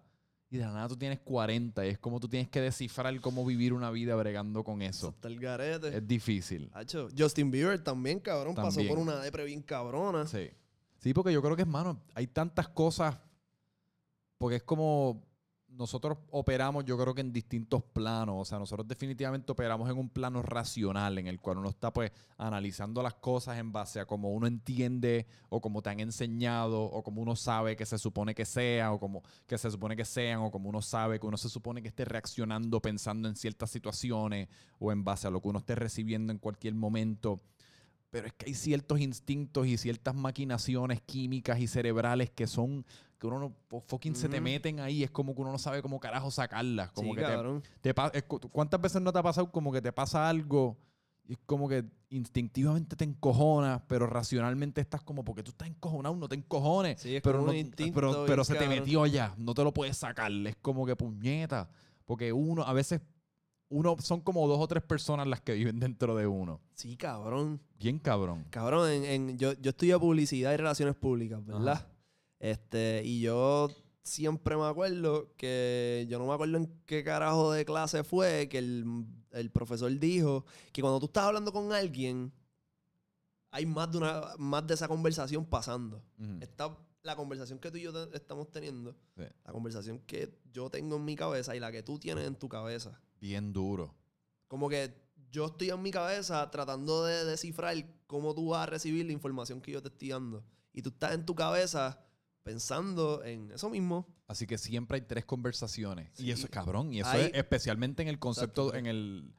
Speaker 1: Y de la nada tú tienes 40 y es como tú tienes que descifrar cómo vivir una vida bregando con eso.
Speaker 2: Hasta el garete.
Speaker 1: Es difícil.
Speaker 2: Hacho, Justin Bieber también, cabrón, pasó por una depre bien cabrona.
Speaker 1: Sí. Sí, porque yo creo que, hermano, hay tantas cosas. Porque es como nosotros operamos, yo creo que en distintos planos. O sea, nosotros definitivamente operamos en un plano racional, en el cual uno está, pues, analizando las cosas en base a cómo uno entiende, o cómo te han enseñado, o cómo uno sabe que se supone que sea, o como que se supone que sean, o como uno sabe que uno se supone que esté reaccionando pensando en ciertas situaciones, o en base a lo que uno esté recibiendo en cualquier momento. Pero es que hay ciertos instintos y ciertas maquinaciones químicas y cerebrales que son, que uno no, fu- fucking se te meten ahí. Es como que uno no sabe cómo carajo sacarlas. Como
Speaker 2: sí,
Speaker 1: que te,
Speaker 2: cabrón.
Speaker 1: te cu- ¿Cuántas veces no te ha pasado como que te pasa algo y es como que instintivamente te encojonas, pero racionalmente estás como, porque tú estás encojonado, no te encojones.
Speaker 2: Sí, es
Speaker 1: pero
Speaker 2: como
Speaker 1: no- pero, pero se te metió ya, no te lo puedes sacar. Es como que puñeta. Porque uno, a veces, uno son como dos o tres personas las que viven dentro de uno.
Speaker 2: Sí, cabrón.
Speaker 1: Bien cabrón.
Speaker 2: Cabrón, en, en- yo, yo estudio publicidad y relaciones públicas, ¿verdad? Este, y yo siempre me acuerdo que yo no me acuerdo en qué carajo de clase fue que el, el profesor dijo que cuando tú estás hablando con alguien, hay más de una, más de esa conversación pasando.
Speaker 1: Ujú.
Speaker 2: Está la conversación que tú y yo te- estamos teniendo,
Speaker 1: Sí.
Speaker 2: la conversación que yo tengo en mi cabeza y la que tú tienes en tu cabeza.
Speaker 1: Bien duro.
Speaker 2: Como que yo estoy en mi cabeza tratando de descifrar cómo tú vas a recibir la información que yo te estoy dando. Y tú estás en tu cabeza pensando en eso mismo.
Speaker 1: Así que siempre hay tres conversaciones. Y eso es cabrón. Y eso es especialmente en el concepto, en el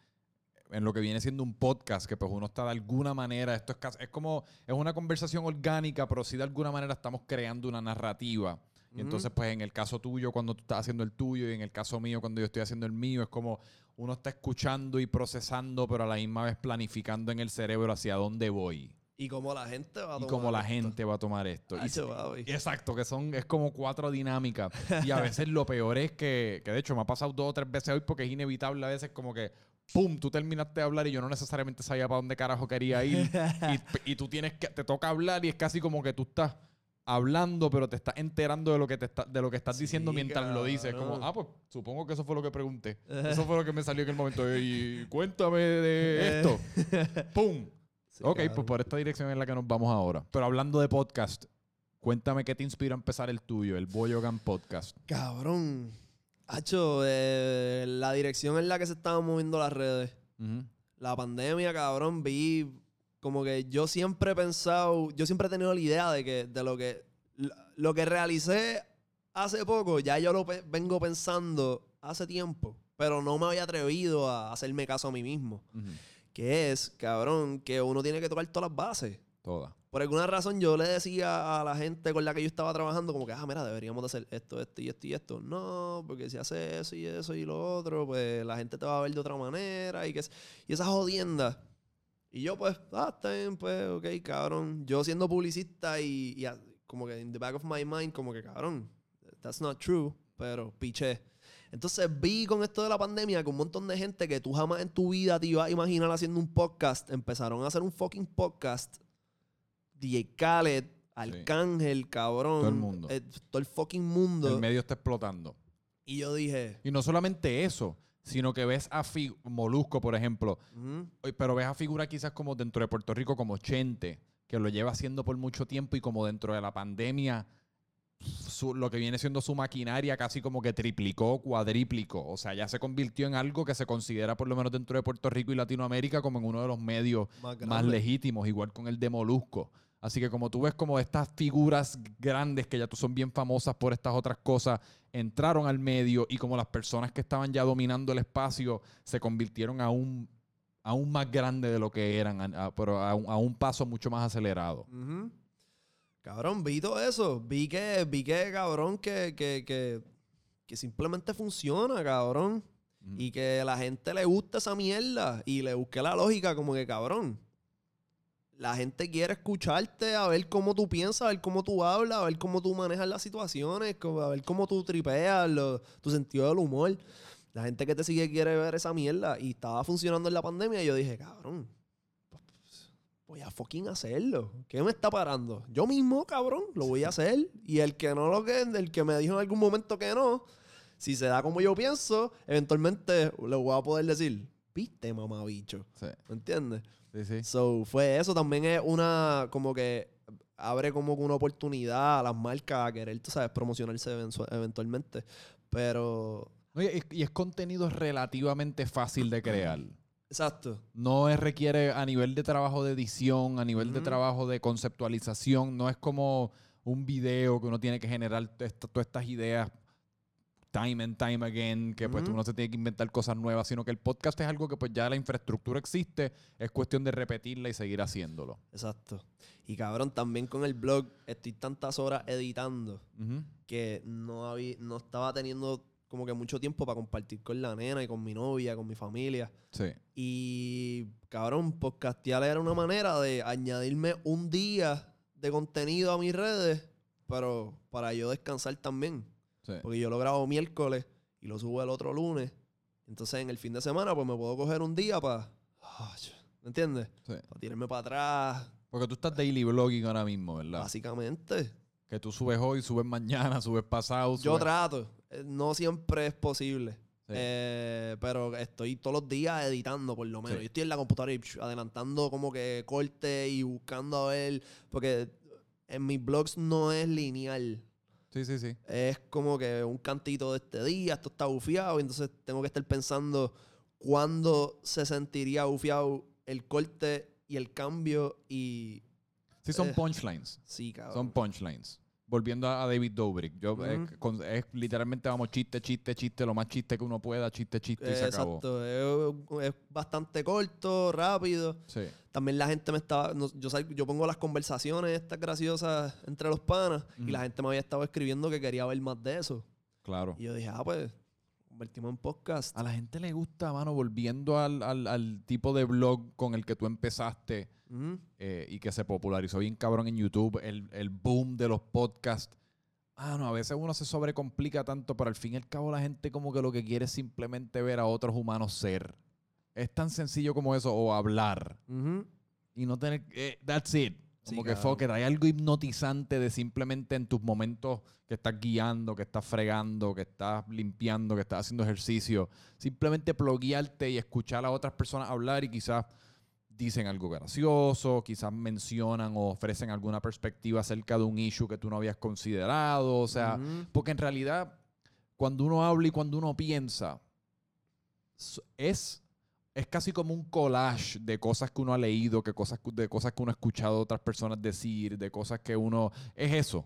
Speaker 1: en lo que viene siendo un podcast, que pues uno está de alguna manera, esto es, casi- es como, es una conversación orgánica, pero sí de alguna manera estamos creando una narrativa. Y entonces, pues en el caso tuyo, cuando tú estás haciendo el tuyo, y en el caso mío, cuando yo estoy haciendo el mío, es como uno está escuchando y procesando, pero a la misma vez planificando en el cerebro hacia dónde voy.
Speaker 2: Y cómo la gente va a
Speaker 1: Y
Speaker 2: tomar
Speaker 1: cómo la
Speaker 2: esto.
Speaker 1: gente va a tomar esto. Y
Speaker 2: Hacho, papi.
Speaker 1: Exacto, que son, es como cuatro dinámicas. Y a veces lo peor es que, que de hecho me ha pasado dos o tres veces hoy porque es inevitable a veces como que, ¡pum! Tú terminaste de hablar y yo no necesariamente sabía para dónde carajo quería ir. y, y tú tienes que, te toca hablar y es casi como que tú estás hablando, pero te estás enterando de lo que te está, de lo que estás
Speaker 2: Sí,
Speaker 1: diciendo mientras lo dices. Como, ah, pues supongo que eso fue lo que pregunté. Eso fue lo que me salió en el momento. Y cuéntame de esto. ¡Pum!
Speaker 2: Sí,
Speaker 1: ok, pues por esta dirección es la que nos vamos ahora. Pero hablando de podcast, cuéntame qué te inspira a empezar el tuyo, el Boyogan Podcast.
Speaker 2: Cabrón. Hacho, eh, la dirección en la que se estaban moviendo las redes. La pandemia, cabrón, vi como que yo siempre he pensado, yo siempre he tenido la idea de que de lo que lo que realicé hace poco, ya yo lo pe- vengo pensando hace tiempo, pero no me había atrevido a hacerme caso a mí mismo. Que es, cabrón, que uno tiene que tocar todas las bases.
Speaker 1: Toda.
Speaker 2: Por alguna razón yo le decía a la gente con la que yo estaba trabajando como que, ah, mira, deberíamos de hacer esto, esto y esto y esto. No, porque si hace eso y eso y lo otro, pues la gente te va a ver de otra manera y que y esas jodiendas. Y yo pues, ah, está bien, pues, ok, cabrón. Yo siendo publicista y, y como que in the back of my mind, como que, cabrón, that's not true, pero piché. Entonces vi con esto de la pandemia que un montón de gente que tú jamás en tu vida te ibas a imaginar haciendo un podcast, empezaron a hacer un fucking podcast. DJ Khaled, Arcángel, cabrón.
Speaker 1: Todo el mundo.
Speaker 2: eh, todo el fucking mundo.
Speaker 1: El medio está explotando.
Speaker 2: y yo dije,
Speaker 1: Y no solamente eso, sino que ves a Fi- Molusco, por ejemplo,
Speaker 2: "Ujú,
Speaker 1: Oye, Pero ves a figuras quizás como dentro de Puerto Rico como Chente, que lo lleva haciendo por mucho tiempo y como dentro de la pandemia, su- lo que viene siendo su maquinaria casi como que triplicó, cuadriplicó. O sea, ya se convirtió en algo que se considera por lo menos dentro de Puerto Rico y Latinoamérica como en uno de los medios
Speaker 2: más
Speaker 1: más
Speaker 2: grande".
Speaker 1: legítimos, igual con el de Molusco. Así que como tú ves como estas figuras grandes que ya tú son bien famosas por estas otras cosas, entraron al medio y como las personas que estaban ya dominando el espacio se convirtieron aún, aún más grandes de lo que eran, a- a- pero a, un- a un paso mucho más acelerado.
Speaker 2: Ujú. Cabrón, vi todo eso. Vi que, vi que cabrón, que, que, que, que simplemente funciona, cabrón. Y que la gente le gusta esa mierda. Y le busqué la lógica como que, cabrón. La gente quiere escucharte, a ver cómo tú piensas, a ver cómo tú hablas, a ver cómo tú manejas las situaciones, a ver cómo tú tripeas, lo- tu sentido del humor. La gente que te sigue quiere ver esa mierda. Y estaba funcionando en la pandemia. Y yo dije, cabrón, voy a fucking hacerlo. ¿Qué me está parando? Yo mismo, cabrón, lo voy a hacer. Y el que no lo que, el que me dijo en algún momento que no, si se da como yo pienso, eventualmente le voy a poder decir, viste, mamabicho.
Speaker 1: Sí,
Speaker 2: ¿Me entiendes?
Speaker 1: sí, sí.
Speaker 2: So, fue eso. También es una, como que abre como una oportunidad a las marcas a querer, tú sabes, promocionarse eventu- eventualmente. Pero,
Speaker 1: Oye, y, y es contenido relativamente fácil de crear.
Speaker 2: Exacto.
Speaker 1: No es- requiere a nivel de trabajo de edición, a nivel de trabajo de conceptualización, no es como un video que uno tiene que generar esta- todas estas ideas time and time again, que pues uno se tiene que inventar cosas nuevas, sino que el podcast es algo que pues ya la infraestructura existe, es cuestión de repetirla y seguir haciéndolo.
Speaker 2: Exacto. Y cabrón, también con el blog estoy tantas horas editando que no, había, no estaba teniendo como que mucho tiempo para compartir con la nena y con mi novia, con mi familia.
Speaker 1: Sí.
Speaker 2: Y cabrón, podcastear era una manera de añadirme un día de contenido a mis redes, pero para yo descansar también.
Speaker 1: sí.
Speaker 2: Porque yo lo grabo miércoles y lo subo el otro lunes. Entonces en el fin de semana pues me puedo coger un día para... ¿Me entiendes?
Speaker 1: sí.
Speaker 2: Para tirarme para atrás,
Speaker 1: Porque tú estás daily blogging ahora mismo, ¿verdad?
Speaker 2: básicamente.
Speaker 1: Que tú subes hoy, subes mañana, subes pasado.
Speaker 2: Yo trato. Eh, No siempre es posible.
Speaker 1: Sí.
Speaker 2: Eh, pero estoy todos los días editando, por lo menos.
Speaker 1: Sí.
Speaker 2: Yo estoy en la computadora y psh, adelantando como que corte y buscando a ver. Porque en mis blogs no es lineal.
Speaker 1: Sí, sí, sí.
Speaker 2: Es como que un cantito de este día, esto está bufiado. Y entonces tengo que estar pensando cuándo se sentiría bufiado el corte y el cambio. Y
Speaker 1: Sí, son
Speaker 2: Eh,
Speaker 1: punchlines.
Speaker 2: sí, cabrón.
Speaker 1: Son punchlines. Volviendo a David Dobrik. Yo, es, con- es literalmente, vamos, chiste, chiste, chiste, lo más chiste que uno pueda, chiste, chiste, y se acabó.
Speaker 2: Exacto. Es, es bastante corto, rápido.
Speaker 1: Sí.
Speaker 2: También la gente me estaba. no- yo, yo pongo las conversaciones estas graciosas entre los panas y la gente me había estado escribiendo que quería ver más de eso.
Speaker 1: Claro.
Speaker 2: Y yo dije, ah, pues, convertimos en podcast.
Speaker 1: A la gente le gusta, mano, volviendo al, al- al tipo de blog con el que tú empezaste
Speaker 2: Ujú.
Speaker 1: eh, y que se popularizó bien cabrón en YouTube, el, el boom de los podcasts. Ah, no, a veces uno se sobrecomplica tanto, pero al fin y al cabo la gente como que lo que quiere es simplemente ver a otros humanos ser. Es tan sencillo como eso, o hablar. Y no tener. eh, that's it.
Speaker 2: Sí,
Speaker 1: Como que
Speaker 2: cabrón.
Speaker 1: fuck it, Hay algo hipnotizante de simplemente en tus momentos que estás guiando, que estás fregando, que estás limpiando, que estás haciendo ejercicio. Simplemente pluguearte y escuchar a otras personas hablar y quizás dicen algo gracioso, quizás mencionan o ofrecen alguna perspectiva acerca de un issue que tú no habías considerado. O sea,
Speaker 2: Ujú.
Speaker 1: porque en realidad, cuando uno habla y cuando uno piensa, es, es casi como un collage de cosas que uno ha leído, que cosas, de cosas que uno ha escuchado a otras personas decir, de cosas que uno... Es eso.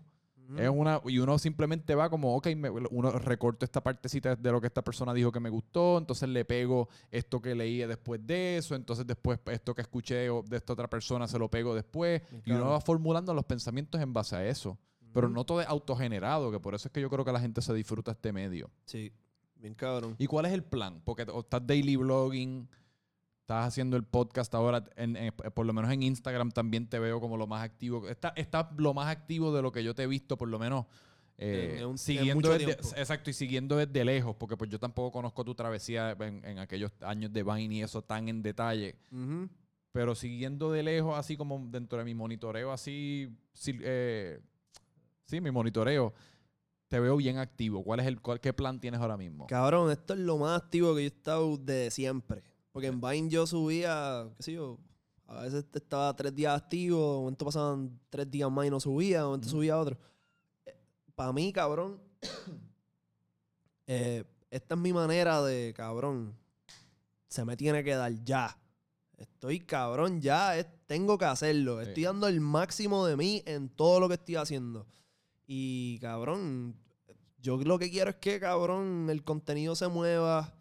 Speaker 1: Es una, y uno simplemente va como, ok, me- uno recorto esta partecita de lo que esta persona dijo que me gustó, entonces le pego esto que leí después de eso, entonces después esto que escuché de esta otra persona se lo pego después, y uno va formulando los pensamientos en base a eso. Pero
Speaker 2: Ujú.
Speaker 1: no todo es autogenerado, que por eso es que yo creo que la gente se disfruta este medio.
Speaker 2: Sí, bien cabrón.
Speaker 1: ¿Y cuál es el plan? Porque estás daily blogging, estás haciendo el podcast ahora, en- en- por lo menos en Instagram también te veo como lo más activo. Estás está lo más activo de lo que yo te he visto, por lo menos. eh,
Speaker 2: En- un- en
Speaker 1: siguiendo desde, exacto, y siguiendo desde lejos, porque pues yo tampoco conozco tu travesía en, aquellos años de Vine y eso tan en detalle. Pero siguiendo de lejos, así como dentro de mi monitoreo, así, sí, eh, sí, mi monitoreo, te veo bien activo. ¿Cuál es el, cuál, qué plan tienes ahora mismo?
Speaker 2: Cabrón, esto es lo más activo que yo he estado de siempre. Porque en Vine yo subía, qué sé yo, a veces estaba tres días activo, de momento pasaban tres días más y no subía, de momento subía otro. Para mí, cabrón, eh, esta es mi manera de, cabrón, se me tiene que dar ya. Estoy cabrón ya, es- tengo que hacerlo.
Speaker 1: Sí.
Speaker 2: Estoy dando el máximo de mí en todo lo que estoy haciendo. Y cabrón, yo lo que quiero es que, cabrón, el contenido se mueva.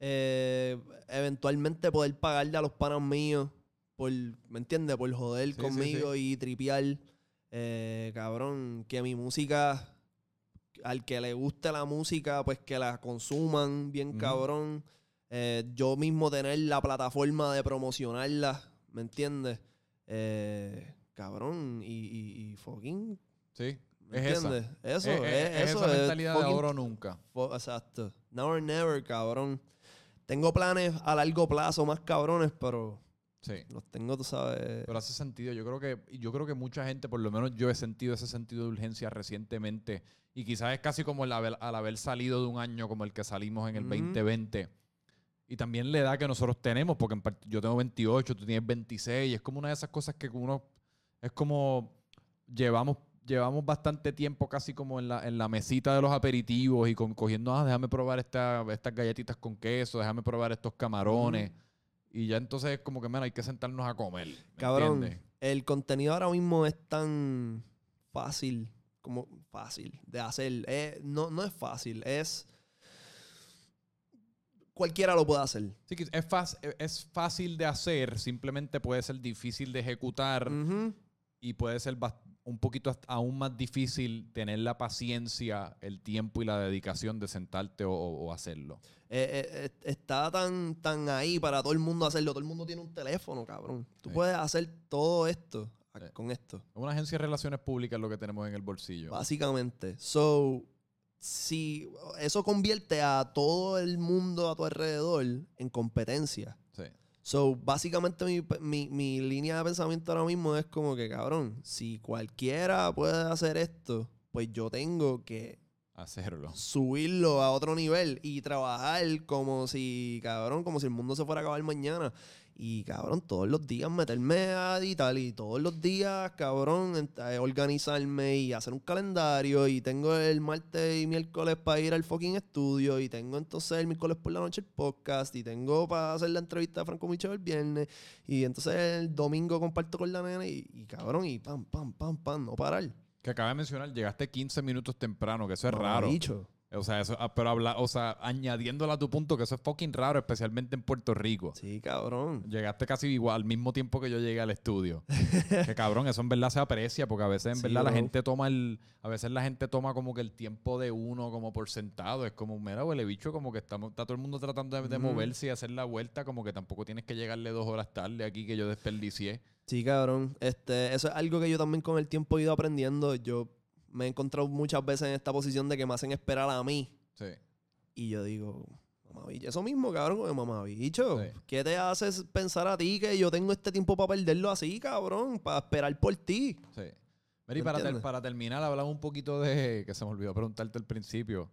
Speaker 2: Eh, eventualmente poder pagarle a los panas míos por, ¿me entiendes? Por joder
Speaker 1: Sí, sí,
Speaker 2: conmigo y tripear. Eh, cabrón, que mi música, al que le guste la música, pues que la consuman bien cabrón. Eh, yo mismo tener la plataforma de promocionarla, ¿me entiendes? Eh, cabrón, y, y, y fucking,
Speaker 1: Sí.
Speaker 2: ¿me
Speaker 1: Es esa.
Speaker 2: entiendes? Eso,
Speaker 1: es,
Speaker 2: es,
Speaker 1: es- es
Speaker 2: eso
Speaker 1: esa
Speaker 2: es
Speaker 1: mentalidad de ahora o nunca.
Speaker 2: Exacto. Now or never, cabrón. Tengo planes a largo plazo más cabrones, pero
Speaker 1: Sí.
Speaker 2: los tengo, tú sabes.
Speaker 1: Pero hace sentido. Yo creo que y yo creo que mucha gente, por lo menos yo he sentido ese sentido de urgencia recientemente. Y quizás es casi como el haber- al haber salido de un año como el que salimos en el
Speaker 2: Ujú.
Speaker 1: 2020. Y también la edad que nosotros tenemos, porque en yo tengo 28, tú tienes 26. Es como una de esas cosas que uno. Es como. Llevamos, llevamos bastante tiempo casi como en la, en la mesita de los aperitivos y con, cogiendo, ah, déjame probar esta- estas galletitas con queso, déjame probar estos camarones. Y ya entonces es como que, man, hay que sentarnos a comer. ¿me
Speaker 2: cabrón,
Speaker 1: entiendes?
Speaker 2: el contenido ahora mismo es tan fácil, como fácil de hacer. Eh, no, no es fácil, es. Cualquiera lo puede hacer.
Speaker 1: Sí, es, fácil, es fácil de hacer, simplemente puede ser difícil de ejecutar y puede ser un poquito aún más difícil tener la paciencia, el tiempo y la dedicación de sentarte o, hacerlo.
Speaker 2: Eh, eh, eh, está tan, tan ahí para todo el mundo hacerlo. Todo el mundo tiene un teléfono, cabrón. Tú
Speaker 1: Sí.
Speaker 2: puedes hacer todo esto con esto.
Speaker 1: Una agencia de relaciones públicas es lo que tenemos en el bolsillo.
Speaker 2: Básicamente. So, si eso convierte a todo el mundo a tu alrededor en competencia.
Speaker 1: Sí.
Speaker 2: So, básicamente mi, mi- mi línea de pensamiento ahora mismo es como que, cabrón, si cualquiera puede hacer esto, pues yo tengo que
Speaker 1: Hacerlo.
Speaker 2: subirlo a otro nivel y trabajar como si, cabrón, como si el mundo se fuera a acabar mañana. Y, cabrón, todos los días meterme a editar y todos los días, cabrón, eh, organizarme y hacer un calendario. Y tengo el martes y miércoles para ir al fucking estudio. Y tengo entonces el miércoles por la noche el podcast. Y tengo para hacer la entrevista de Franco Micho el viernes. Y entonces el domingo comparto con la nena. Y, y, cabrón, y pam, pam, pam, pam, no parar.
Speaker 1: Que acaba de mencionar, llegaste 15 minutos temprano, que eso es raro.
Speaker 2: Bicho.
Speaker 1: O sea, eso, ah, pero habla, o sea, añadiéndole a tu punto que eso es fucking raro, especialmente en Puerto Rico.
Speaker 2: Sí, cabrón.
Speaker 1: Llegaste casi igual, al mismo tiempo que yo llegué al estudio. que cabrón, eso en verdad se aprecia, porque a veces en
Speaker 2: Sí,
Speaker 1: verdad la gente toma el. A veces la gente toma como que el tiempo de uno como por sentado. Es como, mira, huele bicho, como que estamos, está todo el mundo tratando de, moverse y hacer la vuelta, como que tampoco tienes que llegarle dos horas tarde aquí que yo desperdicié.
Speaker 2: Sí, cabrón. Este, eso es algo que yo también con el tiempo he ido aprendiendo. Yo me he encontrado muchas veces en esta posición de que me hacen esperar a mí.
Speaker 1: Sí.
Speaker 2: Y yo digo, mamabicho, eso mismo, cabrón, como mamabicho.
Speaker 1: Sí.
Speaker 2: ¿Qué te haces pensar a ti que yo tengo este tiempo para perderlo así, cabrón? Para esperar por ti.
Speaker 1: Sí. Mira, y
Speaker 2: ¿Me
Speaker 1: para, ter- para terminar, hablamos un poquito de, que se me olvidó preguntarte al principio,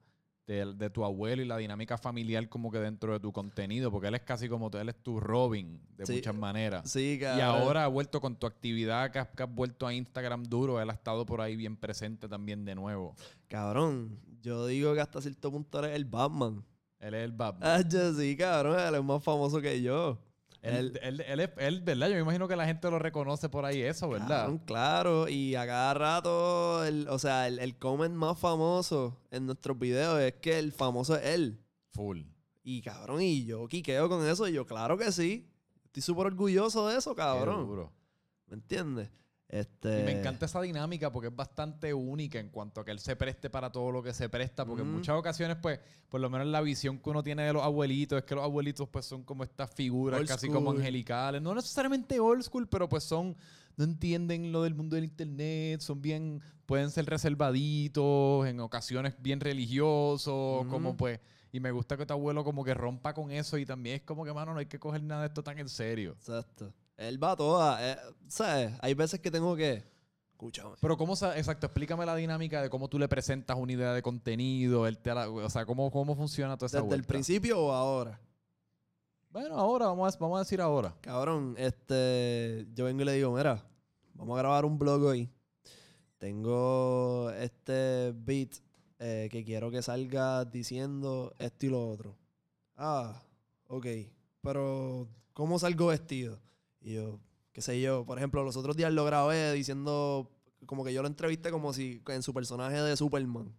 Speaker 1: de, de tu abuelo y la dinámica familiar como que dentro de tu contenido, porque él es casi como tú, él es tu Robin de
Speaker 2: Sí.
Speaker 1: muchas maneras.
Speaker 2: Sí, cabrón.
Speaker 1: Y ahora ha vuelto con tu actividad que has, que has vuelto a Instagram duro, él ha estado por ahí bien presente también de nuevo.
Speaker 2: Cabrón, yo digo que hasta cierto punto eres el Batman.
Speaker 1: Él es el Batman.
Speaker 2: Ah, yo sí, cabrón, él es más famoso que yo.
Speaker 1: Él, él, él, ¿verdad? Yo me imagino que la gente lo reconoce por ahí eso, ¿verdad?
Speaker 2: Claro, y a cada rato, el, o sea, el, el comment más famoso en nuestros videos es que el famoso es él.
Speaker 1: Full.
Speaker 2: Y cabrón, y yo quiqueo con eso, y yo, claro que sí. Estoy súper orgulloso de eso,
Speaker 1: Qué
Speaker 2: cabrón.
Speaker 1: duro.
Speaker 2: ¿Me entiendes? Este...
Speaker 1: Y me encanta esa dinámica porque es bastante única en cuanto a que él se preste para todo lo que se presta, porque en muchas ocasiones, pues, por lo menos la visión que uno tiene de los abuelitos es que los abuelitos, pues, son como estas figuras
Speaker 2: Old
Speaker 1: casi como angelicales, no necesariamente old school, pero pues son, no entienden lo del mundo del internet, son bien, pueden ser reservaditos, en ocasiones bien religiosos, como pues, y me gusta que tu abuelo como que rompa con eso y también es como que, mano, no hay que coger nada de esto tan en serio.
Speaker 2: Exacto. Él va a todas. eh, ¿Sabes? Hay veces que tengo que... Escúchame.
Speaker 1: Pero cómo, sa- exacto, explícame la dinámica de cómo tú le presentas una idea de contenido, él te la- o sea, cómo, cómo funciona toda esa
Speaker 2: ¿Desde el
Speaker 1: vuelta?
Speaker 2: principio o ahora?
Speaker 1: Bueno, ahora, vamos a, vamos a decir ahora.
Speaker 2: Cabrón, este, yo vengo y le digo, mira, vamos a grabar un blog hoy. Tengo este beat eh, que quiero que salga diciendo esto y lo otro. Ah, ok. Pero, ¿cómo salgo vestido? Y yo, qué sé yo, por ejemplo, los otros días lo grabé diciendo, como que yo lo entrevisté como si en su personaje de Superman.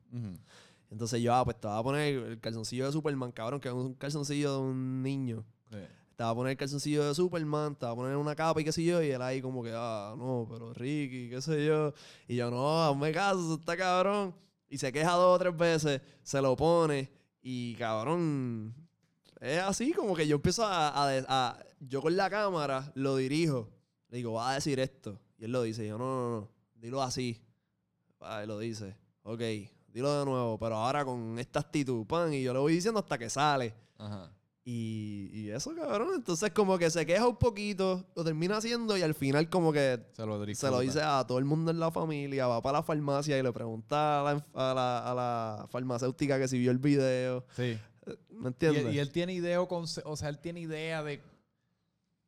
Speaker 2: Entonces yo, ah, pues te voy a poner el calzoncillo de Superman, cabrón, que es un calzoncillo de un niño.
Speaker 1: Sí.
Speaker 2: Te a poner el calzoncillo de Superman, te va a poner una capa y qué sé yo, y él ahí como que, ah, no, pero Ricky, qué sé yo. Y yo, no, hazme caso, está cabrón. Y se queja dos o tres veces, se lo pone, y cabrón, es así como que yo empiezo a, a a- yo con la cámara lo dirijo. Le digo, va a decir esto. Y él lo dice, y yo, no, no, no, dilo así. Va, y lo dice, ok, dilo de nuevo, pero ahora con esta actitud, pan, y yo lo voy diciendo hasta que sale.
Speaker 1: Ajá.
Speaker 2: Y, y eso, cabrón. Entonces, como que se queja un poquito, lo termina haciendo y al final, como que
Speaker 1: Se lo,
Speaker 2: se lo dice a todo el mundo en la familia. Va para la farmacia y le pregunta a la, a la, a la farmacéutica que si vio el video.
Speaker 1: Sí.
Speaker 2: ¿Me
Speaker 1: Y,
Speaker 2: entiendes?
Speaker 1: él- y él tiene idea, o, sea, él tiene idea de...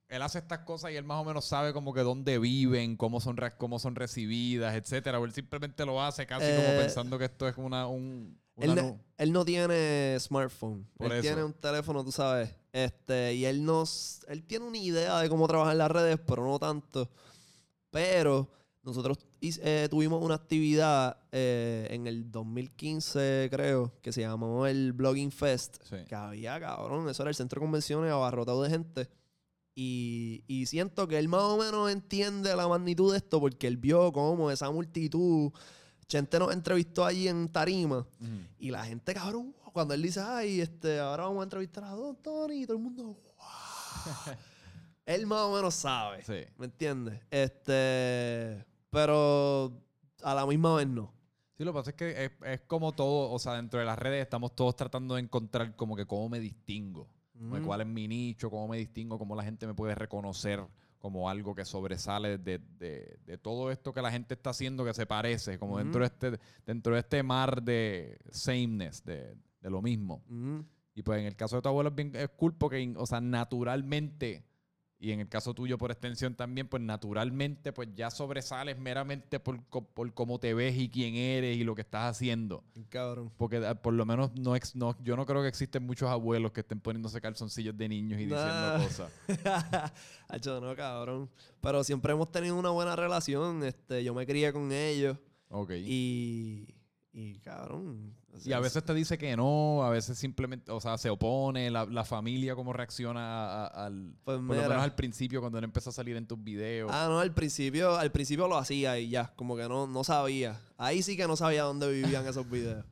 Speaker 1: Él hace estas cosas y él más o menos sabe como que dónde viven, cómo son, cómo son recibidas, etcétera. O él simplemente lo hace casi como
Speaker 2: Eh,
Speaker 1: pensando que esto es una... Un,
Speaker 2: él,
Speaker 1: una
Speaker 2: no tiene smartphone.
Speaker 1: Por
Speaker 2: él
Speaker 1: eso.
Speaker 2: tiene un teléfono, tú sabes. Este, y él nos, él tiene una idea de cómo trabajar las redes, pero no tanto. Pero nosotros eh, tuvimos una actividad eh, en el 2015, creo, que se llamó el Blogging Fest.
Speaker 1: Sí.
Speaker 2: Que había, cabrón, eso era el centro de convenciones abarrotado de gente. Y, y siento que él más o menos entiende la magnitud de esto porque él vio cómo esa multitud. Chente nos entrevistó allí en Tarima.
Speaker 1: Ujú.
Speaker 2: Y la gente, cabrón, cuando él dice, ay, este, ahora vamos a entrevistar a Don Tony, y todo el mundo, wow. él más o menos sabe.
Speaker 1: Sí.
Speaker 2: ¿Me entiendes? Este. Pero a la misma vez no.
Speaker 1: Sí, lo que pasa es que es, es como todo, o sea, dentro de las redes estamos todos tratando de encontrar como que cómo me distingo,
Speaker 2: Mm.
Speaker 1: cuál es mi nicho, cómo me distingo, cómo la gente me puede reconocer como algo que sobresale de, de- de todo esto que la gente está haciendo que se parece, como
Speaker 2: Ujú.
Speaker 1: dentro, de este, dentro de este mar de sameness, de, de lo mismo.
Speaker 2: Ujú.
Speaker 1: Y pues en el caso de tu abuelo es, bien, es cool porque, o sea, naturalmente, y en el caso tuyo por extensión también, pues naturalmente, pues ya sobresales meramente por, por cómo te ves y quién eres y lo que estás haciendo.
Speaker 2: Cabrón.
Speaker 1: Porque ah, por lo menos no, ex- no yo no creo que existen muchos abuelos que estén poniéndose calzoncillos de niños y
Speaker 2: Nah.
Speaker 1: diciendo cosas.
Speaker 2: Hacho, no, cabrón. Pero siempre hemos tenido una buena relación. Este, yo me crié con ellos.
Speaker 1: Ok.
Speaker 2: Y. Y cabrón. o
Speaker 1: Y a veces te dice que no, a veces simplemente, o sea, se opone, la, la familia cómo reacciona a- a- al...
Speaker 2: Pues
Speaker 1: por lo
Speaker 2: mira.
Speaker 1: menos al principio cuando él empezó a salir en tus videos.
Speaker 2: Ah, no, al principio, al principio lo hacía y ya, como que no, no sabía. Ahí sí que no sabía dónde vivían esos videos.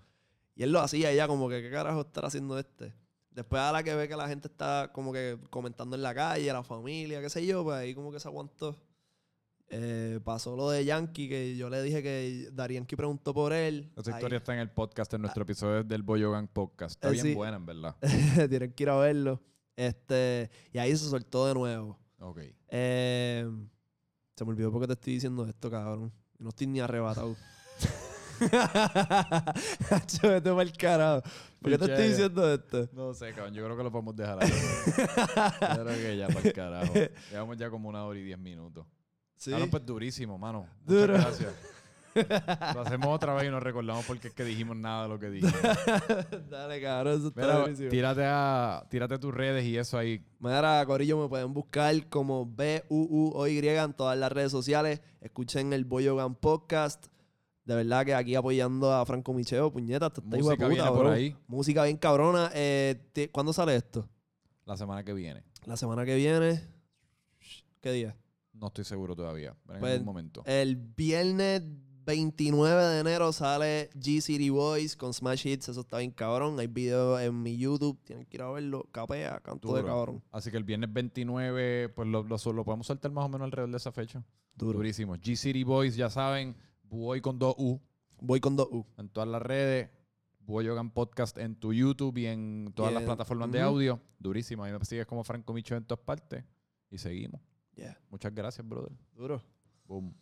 Speaker 2: Y él lo hacía y ya, como que, ¿qué carajo estará haciendo este? Después a la que ve que la gente está como que comentando en la calle, la familia, qué sé yo, pues ahí como que se aguantó. Eh, pasó lo de Yankee, que yo le dije que Darianki preguntó por él.
Speaker 1: Esa
Speaker 2: Ahí-
Speaker 1: historia está en el podcast, en nuestro episodio del Boyogan Podcast. Está
Speaker 2: Eh,
Speaker 1: bien
Speaker 2: sí.
Speaker 1: buena, en verdad.
Speaker 2: Tienen que ir a verlo. Este, y ahí se soltó de nuevo.
Speaker 1: Ok.
Speaker 2: Eh, se me olvidó porque te estoy diciendo esto, cabrón. No estoy ni arrebatado. Hacho, vete pa'l carajo. ¿Por qué te estoy
Speaker 1: Pichea.
Speaker 2: diciendo esto?
Speaker 1: No sé, cabrón. Yo creo que lo podemos dejar ahí. yo creo que ya para el carajo. Llevamos ya como una hora y diez minutos.
Speaker 2: Sí.
Speaker 1: Cabrón, pues durísimo, mano. Muchas
Speaker 2: Duro.
Speaker 1: gracias. Lo hacemos otra vez y nos recordamos porque es que dijimos nada de lo que dijimos.
Speaker 2: Dale, cabrón, eso está
Speaker 1: Mira, tírate, a, tírate tus redes y eso ahí.
Speaker 2: Mira, Corillo, me pueden buscar como B-U-U-O-Y en todas las redes sociales. Escuchen el Boyogan Podcast. De verdad que aquí apoyando a Franco Micheo, puñeta, está hijo de
Speaker 1: Música
Speaker 2: puta,
Speaker 1: viene por
Speaker 2: bro.
Speaker 1: ahí
Speaker 2: Música bien cabrona. Eh, ¿Cuándo sale esto?
Speaker 1: la semana que viene.
Speaker 2: La semana que viene. ¿Qué día?
Speaker 1: No estoy seguro todavía. pero en
Speaker 2: Pues,
Speaker 1: algún momento.
Speaker 2: El viernes 29 de enero sale G City Boys con Smash Hits. Eso está bien cabrón. Hay videos en mi YouTube. Tienen que ir a verlo. Capea, canto de cabrón.
Speaker 1: Así que el viernes 29, pues lo, lo, lo podemos soltar más o menos alrededor de esa fecha.
Speaker 2: Duro.
Speaker 1: Durísimo. G City Boys, ya saben. Boy con dos U
Speaker 2: Voy con dos U.
Speaker 1: en todas las redes. Boyogan Podcast en tu YouTube y en todas las plataformas de audio. Durísimo. A mí me sigues como Franco Micho en todas partes. Y seguimos.
Speaker 2: Yeah.
Speaker 1: Muchas gracias, brother.
Speaker 2: Duro.
Speaker 1: Boom.